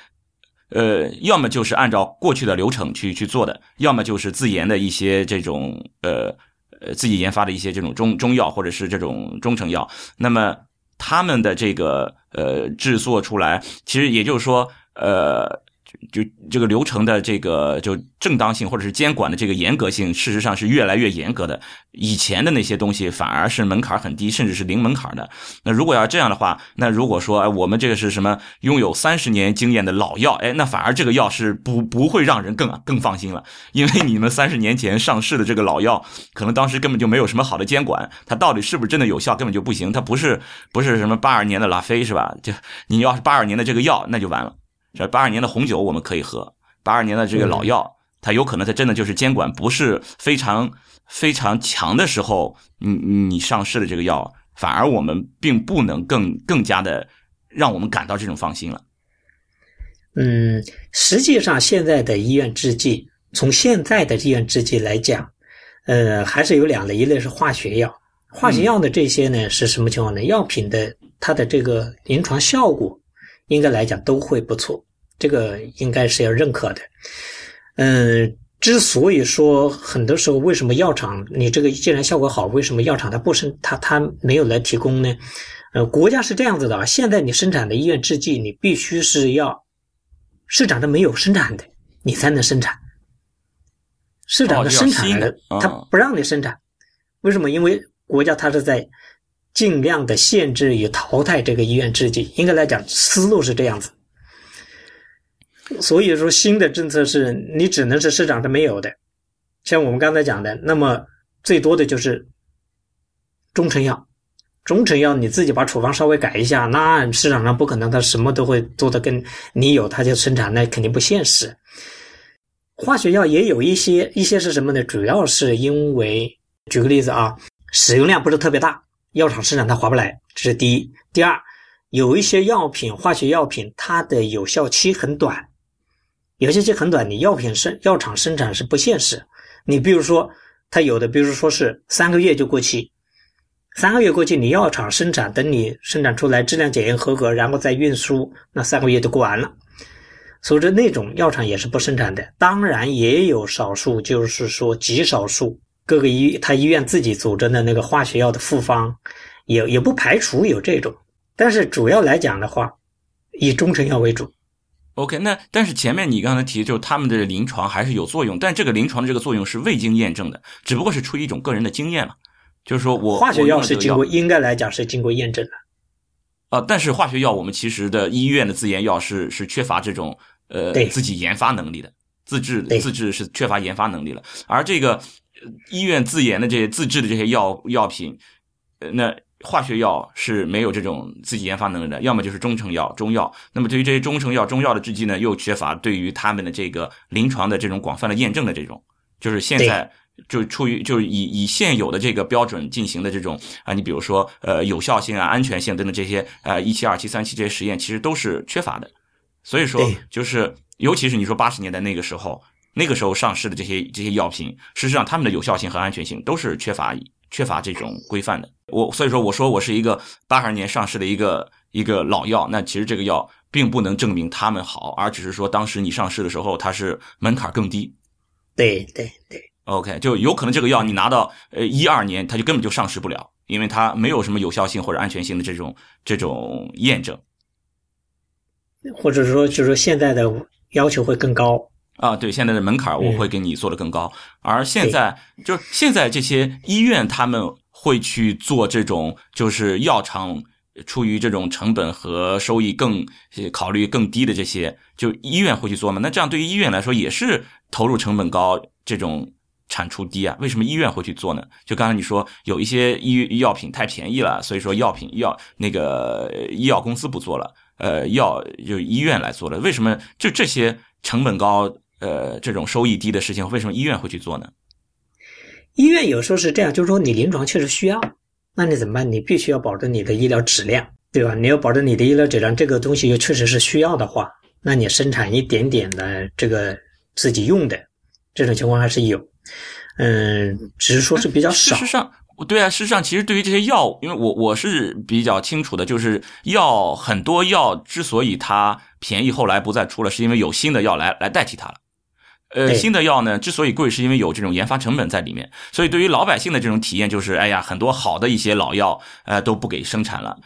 呃，要么就是按照过去的流程去去做的，要么就是自研的一些这种呃呃自己研发的一些这种中中药或者是这种中成药。那么他们的这个呃制作出来，其实也就是说呃。就这个流程的这个就正当性或者是监管的这个严格性，事实上是越来越严格的。以前的那些东西反而是门槛很低，甚至是零门槛的。那如果要这样的话，那如果说哎我们这个是什么拥有三十年经验的老药，哎，那反而这个药是不不会让人更更放心了，因为你们三十年前上市的这个老药，可能当时根本就没有什么好的监管，它到底是不是真的有效根本就不行。它不是不是什么八二年的拉菲是吧？就你要是八二年的这个药，那就完了。这八二年的红酒我们可以喝，八二年的这个老药，它有可能它真的就是监管不是非常非常强的时候，你你上市的这个药，反而我们并不能更更加的让我们感到这种放心了。嗯，实际上现在的医院制剂，从现在的医院制剂来讲，呃，还是有两类，一类是化学药，化学药的这些呢是什么情况呢？药品的它的这个临床效果。应该来讲都会不错，这个应该是要认可的。嗯，之所以说很多时候为什么药厂你这个既然效果好，为什么药厂它不生它它没有来提供呢？呃，国家是这样子的啊，现在你生产的医院制剂，你必须是要市场上没有生产的，你才能生产。市场的生产的，它不让你生产，为什么？因为国家它是在。尽量的限制与淘汰这个医院制剂，应该来讲思路是这样子。所以说，新的政策是你只能是市场上没有的，像我们刚才讲的，那么最多的就是中成药。中成药你自己把处方稍微改一下，那市场上不可能他什么都会做的跟你有他就生产，那肯定不现实。化学药也有一些，一些是什么呢？主要是因为，举个例子啊，使用量不是特别大。药厂生产它划不来，这是第一。第二，有一些药品，化学药品，它的有效期很短，有效期很短，你药品生药厂生产是不现实。你比如说，它有的，比如说是三个月就过期，三个月过期，你药厂生产，等你生产出来质量检验合格，然后再运输，那三个月就过完了。所以说那种药厂也是不生产的。当然也有少数，就是说极少数。各个医他医院自己组织的那个化学药的复方，也也不排除有这种，但是主要来讲的话，以中成药为主。OK，那但是前面你刚才提，就是他们的临床还是有作用，但这个临床的这个作用是未经验证的，只不过是出于一种个人的经验嘛。就是说我化学药是经过应该来讲是经过验证的。啊，但是化学药我们其实的医院的自研药是是缺乏这种呃自己研发能力的，自制自制是缺乏研发能力了，而这个。医院自研的这些自制的这些药药品，呃，那化学药是没有这种自己研发能力的，要么就是中成药、中药。那么对于这些中成药、中药的制剂呢，又缺乏对于他们的这个临床的这种广泛的验证的这种，就是现在就出于就是以以现有的这个标准进行的这种啊，你比如说呃有效性啊、安全性等等这些呃一期、二期、三期这些实验，其实都是缺乏的。所以说，就是尤其是你说八十年代那个时候。那个时候上市的这些这些药品，事实上它们的有效性和安全性都是缺乏缺乏这种规范的。我所以说我说我是一个八二年上市的一个一个老药，那其实这个药并不能证明它们好，而只是说当时你上市的时候它是门槛更低。对对对，OK，就有可能这个药你拿到呃一二年，它就根本就上市不了，因为它没有什么有效性或者安全性的这种这种验证，或者说就是说现在的要求会更高。啊，对，现在的门槛我会给你做的更高，而现在就是现在这些医院他们会去做这种，就是药厂出于这种成本和收益更考虑更低的这些，就医院会去做吗？那这样对于医院来说也是投入成本高，这种产出低啊？为什么医院会去做呢？就刚才你说有一些医药品太便宜了，所以说药品药那个医药公司不做了，呃，药就医院来做了，为什么就这些成本高？呃，这种收益低的事情，为什么医院会去做呢？医院有时候是这样，就是说你临床确实需要，那你怎么办？你必须要保证你的医疗质量，对吧？你要保证你的医疗质量，这个东西又确实是需要的话，那你生产一点点的这个自己用的这种情况还是有，嗯，只是说是比较少。事实上，对啊，事实上，其实对于这些药，因为我我是比较清楚的，就是药很多药之所以它便宜，后来不再出了，是因为有新的药来来代替它了。呃，新的药呢，之所以贵，是因为有这种研发成本在里面。所以对于老百姓的这种体验，就是哎呀，很多好的一些老药，呃，都不给生产了。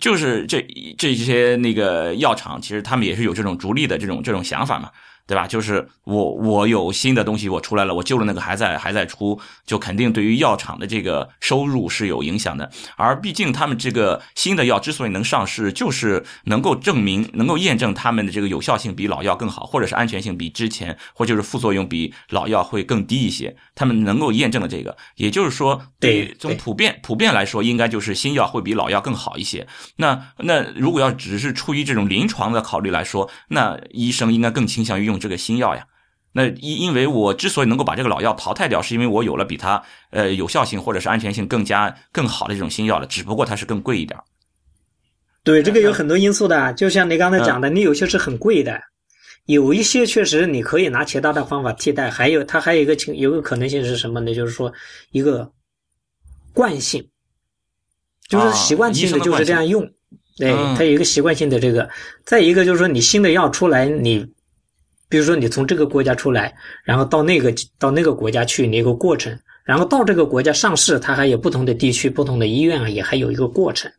就是这这些那个药厂，其实他们也是有这种逐利的这种这种想法嘛。对吧？就是我我有新的东西我出来了，我救了那个还在还在出，就肯定对于药厂的这个收入是有影响的。而毕竟他们这个新的药之所以能上市，就是能够证明、能够验证他们的这个有效性比老药更好，或者是安全性比之前，或就是副作用比老药会更低一些。他们能够验证了这个，也就是说，对从普遍普遍来说，应该就是新药会比老药更好一些。那那如果要只是出于这种临床的考虑来说，那医生应该更倾向于用。这个新药呀，那因因为我之所以能够把这个老药淘汰掉，是因为我有了比它呃有效性或者是安全性更加更好的这种新药了，只不过它是更贵一点。对，这个有很多因素的，就像你刚才讲的，你有些是很贵的，有一些确实你可以拿其他的方法替代，还有它还有一个情有个可能性是什么呢？就是说一个惯性，就是习惯性的就是这样用，对，它有一个习惯性的这个。再一个就是说你新的药出来，你。比如说，你从这个国家出来，然后到那个到那个国家去，那个过程，然后到这个国家上市，它还有不同的地区、不同的医院啊，也还有一个过程，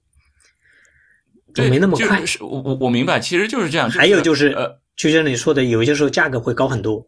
就没那么快。我我我明白，其实就是这样。还有就是，呃，就像你说的，有些时候价格会高很多。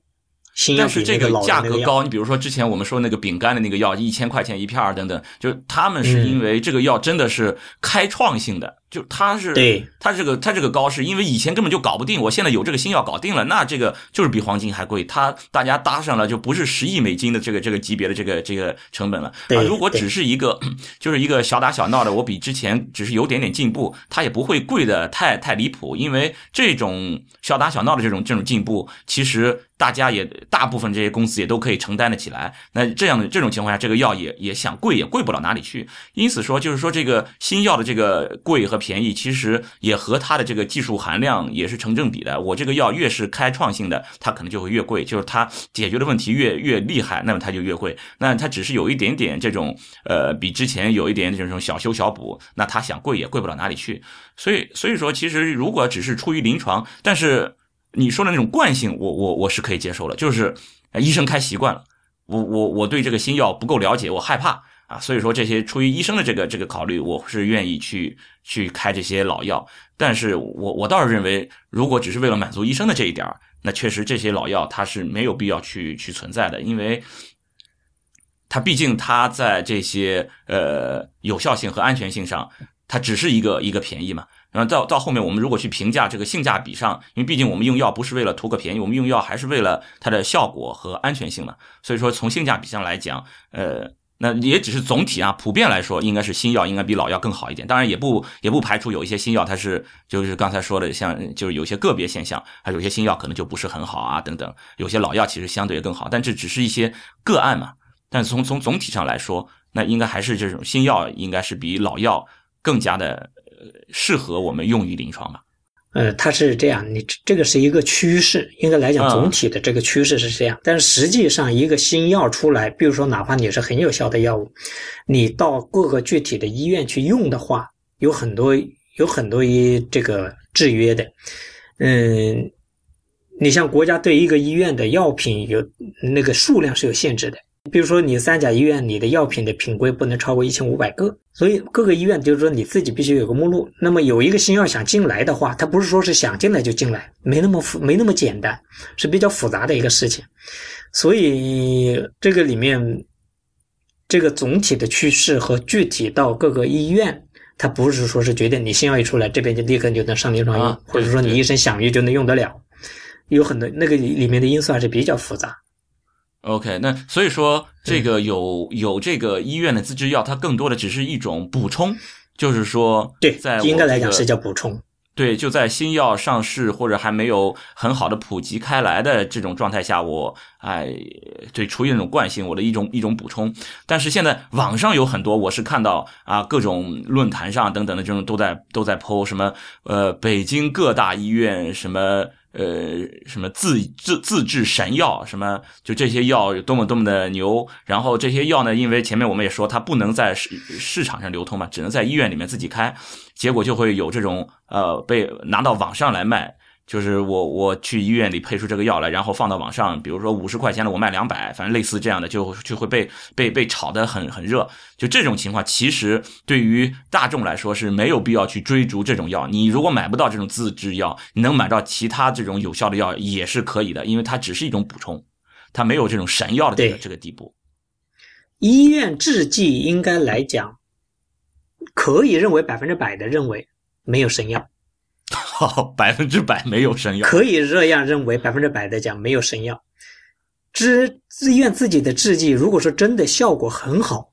但是这个价格高，你比如说之前我们说那个饼干的那个药，一千块钱一片儿等等，就他们是因为这个药真的是开创性的。就它是，对它这个它这个高是因为以前根本就搞不定，我现在有这个新药搞定了，那这个就是比黄金还贵。它大家搭上了就不是十亿美金的这个这个级别的这个这个成本了。啊，如果只是一个就是一个小打小闹的，我比之前只是有点点进步，它也不会贵的太太离谱。因为这种小打小闹的这种这种进步，其实大家也大部分这些公司也都可以承担得起来。那这样的这种情况下，这个药也也想贵也贵不了哪里去。因此说，就是说这个新药的这个贵和。便宜其实也和它的这个技术含量也是成正比的。我这个药越是开创性的，它可能就会越贵。就是它解决的问题越越厉害，那么它就越贵。那它只是有一点点这种呃，比之前有一点这种小修小补，那它想贵也贵不了哪里去。所以所以说，其实如果只是出于临床，但是你说的那种惯性，我我我是可以接受的。就是医生开习惯了，我我我对这个新药不够了解，我害怕。啊，所以说这些出于医生的这个这个考虑，我是愿意去去开这些老药。但是我我倒是认为，如果只是为了满足医生的这一点那确实这些老药它是没有必要去去存在的，因为它毕竟它在这些呃有效性和安全性上，它只是一个一个便宜嘛。然后到到后面我们如果去评价这个性价比上，因为毕竟我们用药不是为了图个便宜，我们用药还是为了它的效果和安全性嘛。所以说从性价比上来讲，呃。那也只是总体啊，普遍来说，应该是新药应该比老药更好一点。当然，也不也不排除有一些新药它是就是刚才说的，像就是有些个别现象，还有些新药可能就不是很好啊等等。有些老药其实相对更好，但这只是一些个案嘛。但从从总体上来说，那应该还是这种新药应该是比老药更加的适合我们用于临床吧。呃，它是这样，你这个是一个趋势，应该来讲总体的这个趋势是这样。但是实际上，一个新药出来，比如说哪怕你是很有效的药物，你到各个具体的医院去用的话，有很多有很多一这个制约的。嗯，你像国家对一个医院的药品有那个数量是有限制的。比如说，你三甲医院，你的药品的品规不能超过一千五百个，所以各个医院就是说你自己必须有个目录。那么有一个新药想进来的话，它不是说是想进来就进来，没那么复没那么简单，是比较复杂的一个事情。所以这个里面，这个总体的趋势和具体到各个医院，它不是说是决定你新药一出来，这边就立刻就能上临床用，或者说你医生想用就能用得了，有很多那个里面的因素还是比较复杂。OK，那所以说这个有有这个医院的自制药，它更多的只是一种补充，就是说，对，在应该来讲是叫补充。对，就在新药上市或者还没有很好的普及开来的这种状态下，我哎，对，出于那种惯性，我的一种一种补充。但是现在网上有很多，我是看到啊，各种论坛上等等的这种都在都在剖什么呃，北京各大医院什么。呃什么自自自制神药，什么就这些药有多么多么的牛。然后这些药呢，因为前面我们也说它不能在市市场上流通嘛，只能在医院里面自己开，结果就会有这种呃被拿到网上来卖。就是我我去医院里配出这个药来，然后放到网上，比如说五十块钱的我卖两百，反正类似这样的就就会被被被炒得很很热。就这种情况，其实对于大众来说是没有必要去追逐这种药。你如果买不到这种自制药，你能买到其他这种有效的药也是可以的，因为它只是一种补充，它没有这种神药的这个这个地步。医院制剂应该来讲，可以认为百分之百的认为没有神药。好，[laughs] 百分之百没有神药，可以这样认为，百分之百的讲没有神药。治自愿自己的制剂，如果说真的效果很好，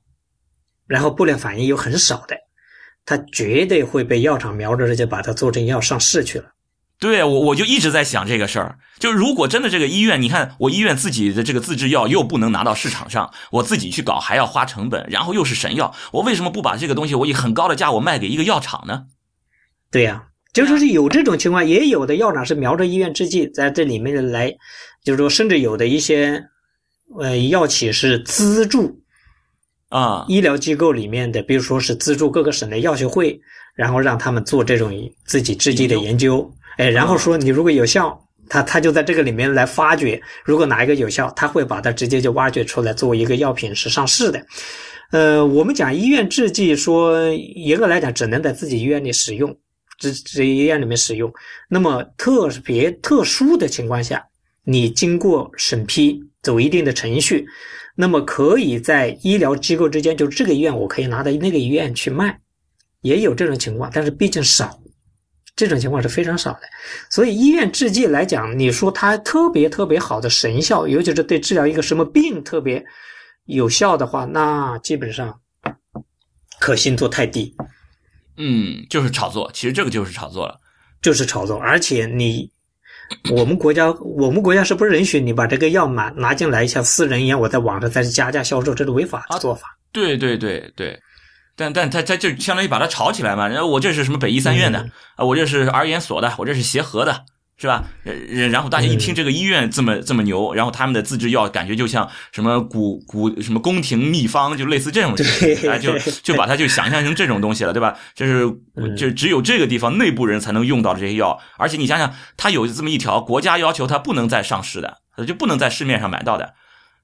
然后不良反应又很少的，它绝对会被药厂瞄着着就把它做成药上市去了。对我我就一直在想这个事儿，就如果真的这个医院，你看我医院自己的这个自制药又不能拿到市场上，我自己去搞还要花成本，然后又是神药，我为什么不把这个东西我以很高的价我卖给一个药厂呢？对呀。就是是有这种情况，也有的药厂是瞄着医院制剂在这里面来，就是说，甚至有的一些呃药企是资助啊医疗机构里面的，比如说是资助各个省的药学会，然后让他们做这种自己制剂的研究，哎，然后说你如果有效，他他就在这个里面来发掘，如果哪一个有效，他会把它直接就挖掘出来作为一个药品是上市的。呃，我们讲医院制剂，说严格来讲只能在自己医院里使用。这这医院里面使用，那么特别特殊的情况下，你经过审批，走一定的程序，那么可以在医疗机构之间，就这个医院我可以拿到那个医院去卖，也有这种情况，但是毕竟少，这种情况是非常少的。所以医院制剂来讲，你说它特别特别好的神效，尤其是对治疗一个什么病特别有效的话，那基本上可信度太低。嗯，就是炒作，其实这个就是炒作了，就是炒作。而且你，我们国家，我们国家是不允许你把这个药拿拿进来，像私人一样，我在网上再加价销售，这是违法的做法。对对对对，但但他他就相当于把它炒起来嘛。然后我这是什么北医三院的啊，我这是儿研所的，我这是协和的。是吧？然后大家一听这个医院这么这么牛，然后他们的自制药感觉就像什么古古什么宫廷秘方，就类似这种，啊，就就把它就想象成这种东西了，对吧？就是就只有这个地方内部人才能用到的这些药，而且你想想，它有这么一条国家要求，它不能再上市的，就不能在市面上买到的。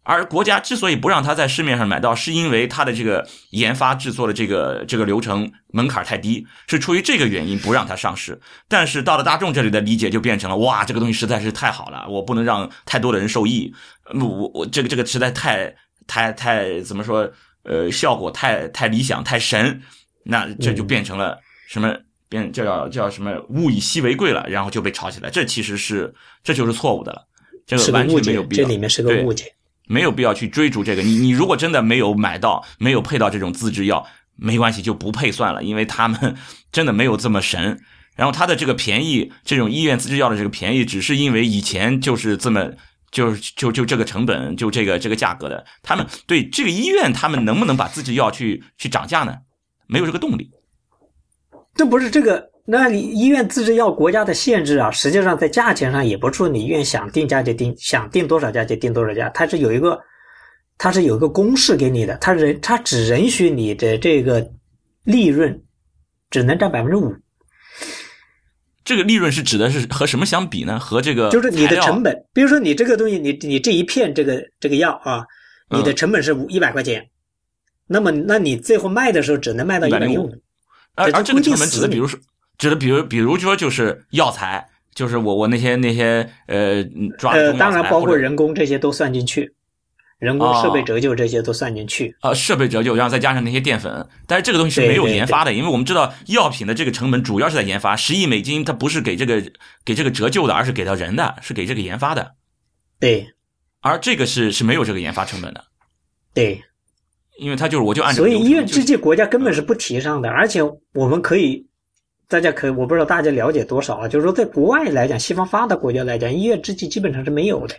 而国家之所以不让它在市面上买到，是因为它的这个研发制作的这个这个流程门槛太低，是出于这个原因不让它上市。但是到了大众这里的理解就变成了：哇，这个东西实在是太好了，我不能让太多的人受益。我我这个这个实在太太太怎么说？呃，效果太太理想，太神，那这就变成了什么？变叫叫什么？物以稀为贵了，然后就被炒起来。这其实是这就是错误的了，这个完全没有必要。这里面是个误解。没有必要去追逐这个，你你如果真的没有买到，没有配到这种自制药，没关系，就不配算了，因为他们 [laughs] 真的没有这么神。然后他的这个便宜，这种医院自制药的这个便宜，只是因为以前就是这么，就是就就这个成本，就这个这个价格的。他们对这个医院，他们能不能把自制药去去涨价呢？没有这个动力。这不是这个。那你医院自制药国家的限制啊，实际上在价钱上也不是你医院想定价就定，想定多少价就定多少价，它是有一个，它是有一个公式给你的，它人它只允许你的这个利润只能占百分之五。这个利润是指的是和什么相比呢？和这个就是你的成本，比如说你这个东西，你你这一片这个这个药啊，你的成本是五一百块钱，那么那你最后卖的时候只能卖到一百零五，而而这个成本指的，比如说。指的比如，比如说就是药材，就是我我那些那些呃抓呃，当然包括人工这些都算进去，人工设备折旧这些都算进去。啊，设备折旧，然后再加上那些淀粉，但是这个东西是没有研发的，因为我们知道药品的这个成本主要是在研发，十亿美金它不是给这个给这个折旧的，而是给到人的，是给这个研发的。对，而这个是是没有这个研发成本的。对，因为它就是我就按所以医院制剂国家根本是不提倡的，而且我们可以。大家可我不知道大家了解多少啊？就是说，在国外来讲，西方发达国家来讲，医院制剂基本上是没有的，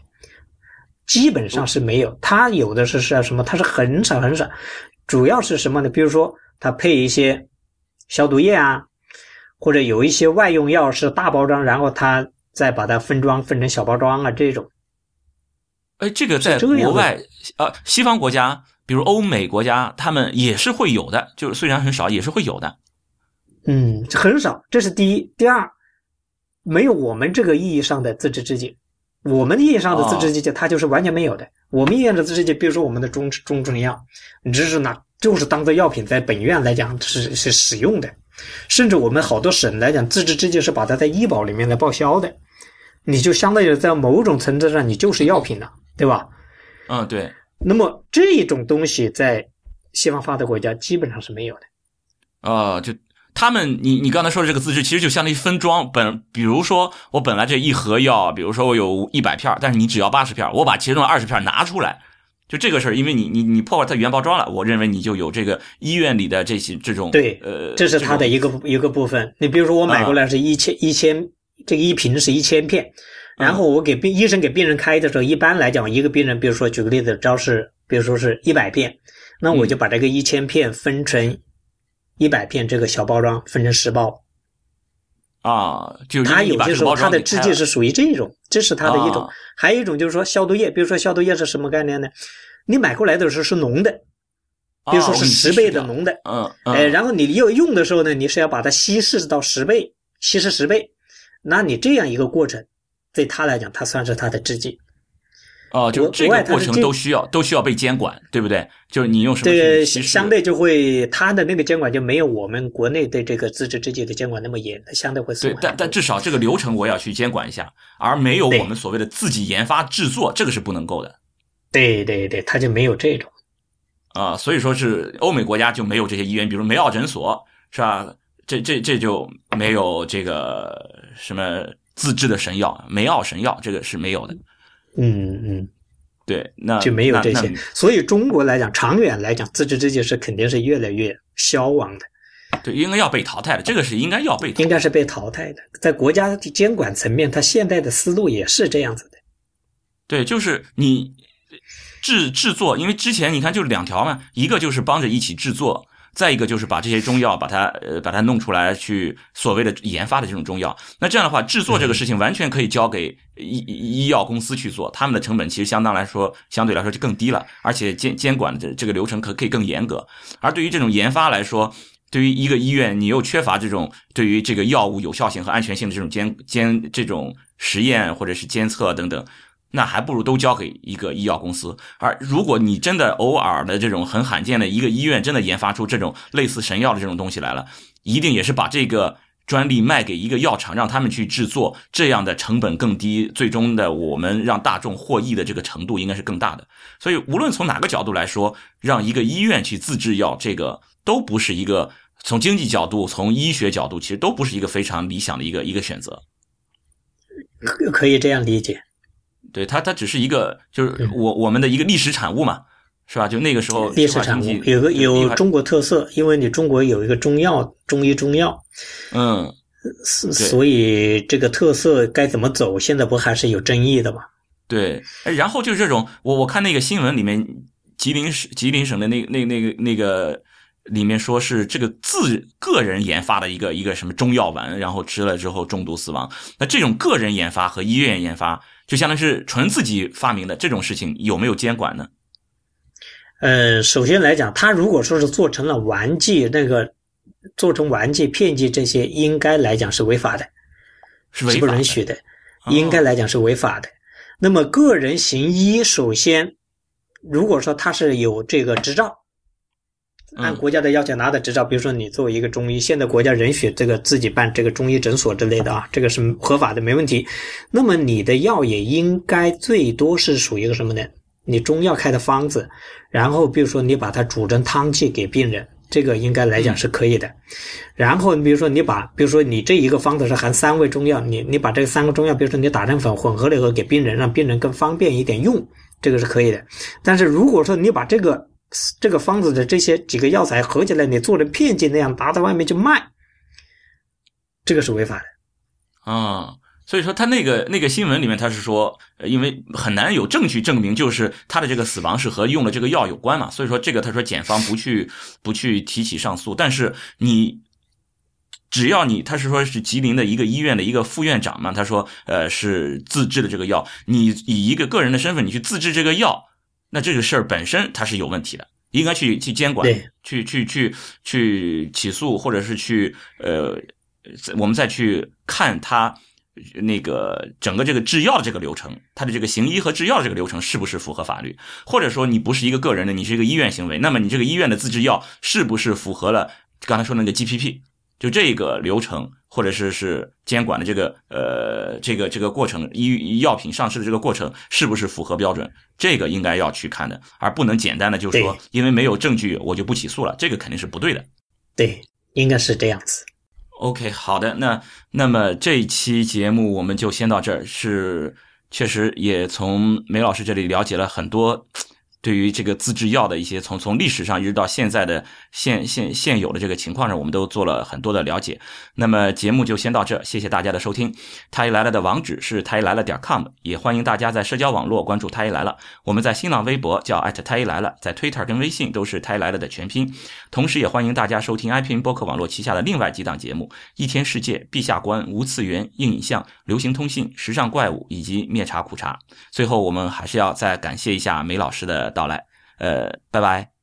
基本上是没有。它有的是是什么？它是很少很少，主要是什么呢？比如说，它配一些消毒液啊，或者有一些外用药是大包装，然后它再把它分装分成小包装啊这种。哎，这个在国外啊，西方国家，比如欧美国家，他们也是会有的，就是虽然很少，也是会有的。嗯，很少，这是第一。第二，没有我们这个意义上的自知之明。我们意义上的自知之明，它就是完全没有的。我们意义上的自知之明，比如说我们的中中成药，你只是拿就是当做药品在本院来讲是是使用的，甚至我们好多省来讲，自知之明是把它在医保里面来报销的，你就相当于在某种层次上你就是药品了。对吧？嗯，对。那么这种东西在西方发达国家基本上是没有的。啊，就他们，你你刚才说的这个自制，其实就相当于分装。本比如说，我本来这一盒药，比如说我有一百片，但是你只要八十片，我把其中的二十片拿出来，就这个事儿，因为你你你破坏它原包装了，我认为你就有这个医院里的这些这种对，呃，这是它的一个一个部分。你比如说，我买过来是一千一千，这个一瓶是一千片。然后我给病医生给病人开的时候，一般来讲，一个病人，比如说举个例子，只要是比如说是一百片，那我就把这个一千片分成一百片这个小包装，分成十包。啊，就它有些时候它的制剂是属于这种，这是它的一种。还有一种就是说消毒液，比如说消毒液是什么概念呢？你买过来的时候是浓的，比如说是十倍的浓的，嗯，哎，然后你要用的时候呢，你是要把它稀释到十倍，稀释十倍，那你这样一个过程。对他来讲，它算是它的制剂。哦，就这个过程都需要都需要被监管，对不对？就是你用什么？对，相对就会他的那个监管就没有我们国内对这个自制制剂的监管那么严，它相对会对，但但至少这个流程我要去监管一下，而没有我们所谓的自己研发制作，这个是不能够的。对对对，他就没有这种。啊，所以说是欧美国家就没有这些医院，比如梅奥诊所，是吧？这这这就没有这个什么。自制的神药，梅奥神药，这个是没有的。嗯嗯嗯，对，那就没有这些。所以中国来讲，长远来讲，自制这件事肯定是越来越消亡的。对，应该要被淘汰的，这个是应该要被应该是被淘汰的。在国家的监管层面，它现在的思路也是这样子的。对，就是你制制作，因为之前你看就是两条嘛，一个就是帮着一起制作。再一个就是把这些中药把它呃把它弄出来去所谓的研发的这种中药，那这样的话制作这个事情完全可以交给医医药公司去做，他们的成本其实相当来说相对来说就更低了，而且监监管的这个流程可可以更严格。而对于这种研发来说，对于一个医院你又缺乏这种对于这个药物有效性和安全性的这种监监这种实验或者是监测等等。那还不如都交给一个医药公司。而如果你真的偶尔的这种很罕见的一个医院真的研发出这种类似神药的这种东西来了，一定也是把这个专利卖给一个药厂，让他们去制作，这样的成本更低，最终的我们让大众获益的这个程度应该是更大的。所以无论从哪个角度来说，让一个医院去自制药，这个都不是一个从经济角度、从医学角度，其实都不是一个非常理想的一个一个选择。可可以这样理解。对它，它只是一个，就是我我们的一个历史产物嘛，是吧？就那个时候，历史产物有个有中国特色，因为你中国有一个中药，中医中药，嗯，所以这个特色该怎么走，现在不还是有争议的吗？对，哎，然后就是这种，我我看那个新闻里面，吉林省吉林省的那那那个那个里面说是这个自个人研发的一个一个什么中药丸，然后吃了之后中毒死亡。那这种个人研发和医院研发。就相当于是纯自己发明的这种事情有没有监管呢？呃，首先来讲，他如果说是做成了玩具，那个做成玩具、片剂这些，应该来讲是违法的，是违不允许的，应该来讲是违法的。那么个人行医，首先如果说他是有这个执照。按国家的要求拿的执照，比如说你作为一个中医，现在国家允许这个自己办这个中医诊所之类的啊，这个是合法的，没问题。那么你的药也应该最多是属于一个什么呢？你中药开的方子，然后比如说你把它煮成汤剂给病人，这个应该来讲是可以的。然后你比如说你把，比如说你这一个方子是含三味中药，你你把这三个中药，比如说你打成粉混合了以后给病人，让病人更方便一点用，这个是可以的。但是如果说你把这个这个方子的这些几个药材合起来，你做成片剂那样拿到外面去卖，这个是违法的啊。所以说他那个那个新闻里面他是说，因为很难有证据证明就是他的这个死亡是和用了这个药有关嘛。所以说这个他说检方不去不去提起上诉，但是你只要你他是说是吉林的一个医院的一个副院长嘛，他说呃是自制的这个药，你以一个个人的身份你去自制这个药，那这个事儿本身它是有问题的，应该去去监管，去去去去起诉，或者是去呃，我们再去看他。那个整个这个制药的这个流程，它的这个行医和制药这个流程是不是符合法律？或者说你不是一个个人的，你是一个医院行为，那么你这个医院的自制药是不是符合了刚才说那个 GPP？就这个流程，或者是是监管的这个呃这个这个过程，医药品上市的这个过程是不是符合标准？这个应该要去看的，而不能简单的就说因为没有证据我就不起诉了，这个肯定是不对的。对，应该是这样子。OK，好的，那那么这一期节目我们就先到这儿。是，确实也从梅老师这里了解了很多。对于这个自制药的一些从从历史上一直到现在的现现现有的这个情况上，我们都做了很多的了解。那么节目就先到这，谢谢大家的收听。太医来了的网址是太医来了点 com，也欢迎大家在社交网络关注太医来了。我们在新浪微博叫艾特太医来了，在 Twitter 跟微信都是太医来了的全拼。同时也欢迎大家收听 iPn 播客网络旗下的另外几档节目：一天世界、陛下观、无次元、硬影像、流行通信、时尚怪物以及灭茶苦茶。最后，我们还是要再感谢一下梅老师的到来，呃，拜拜。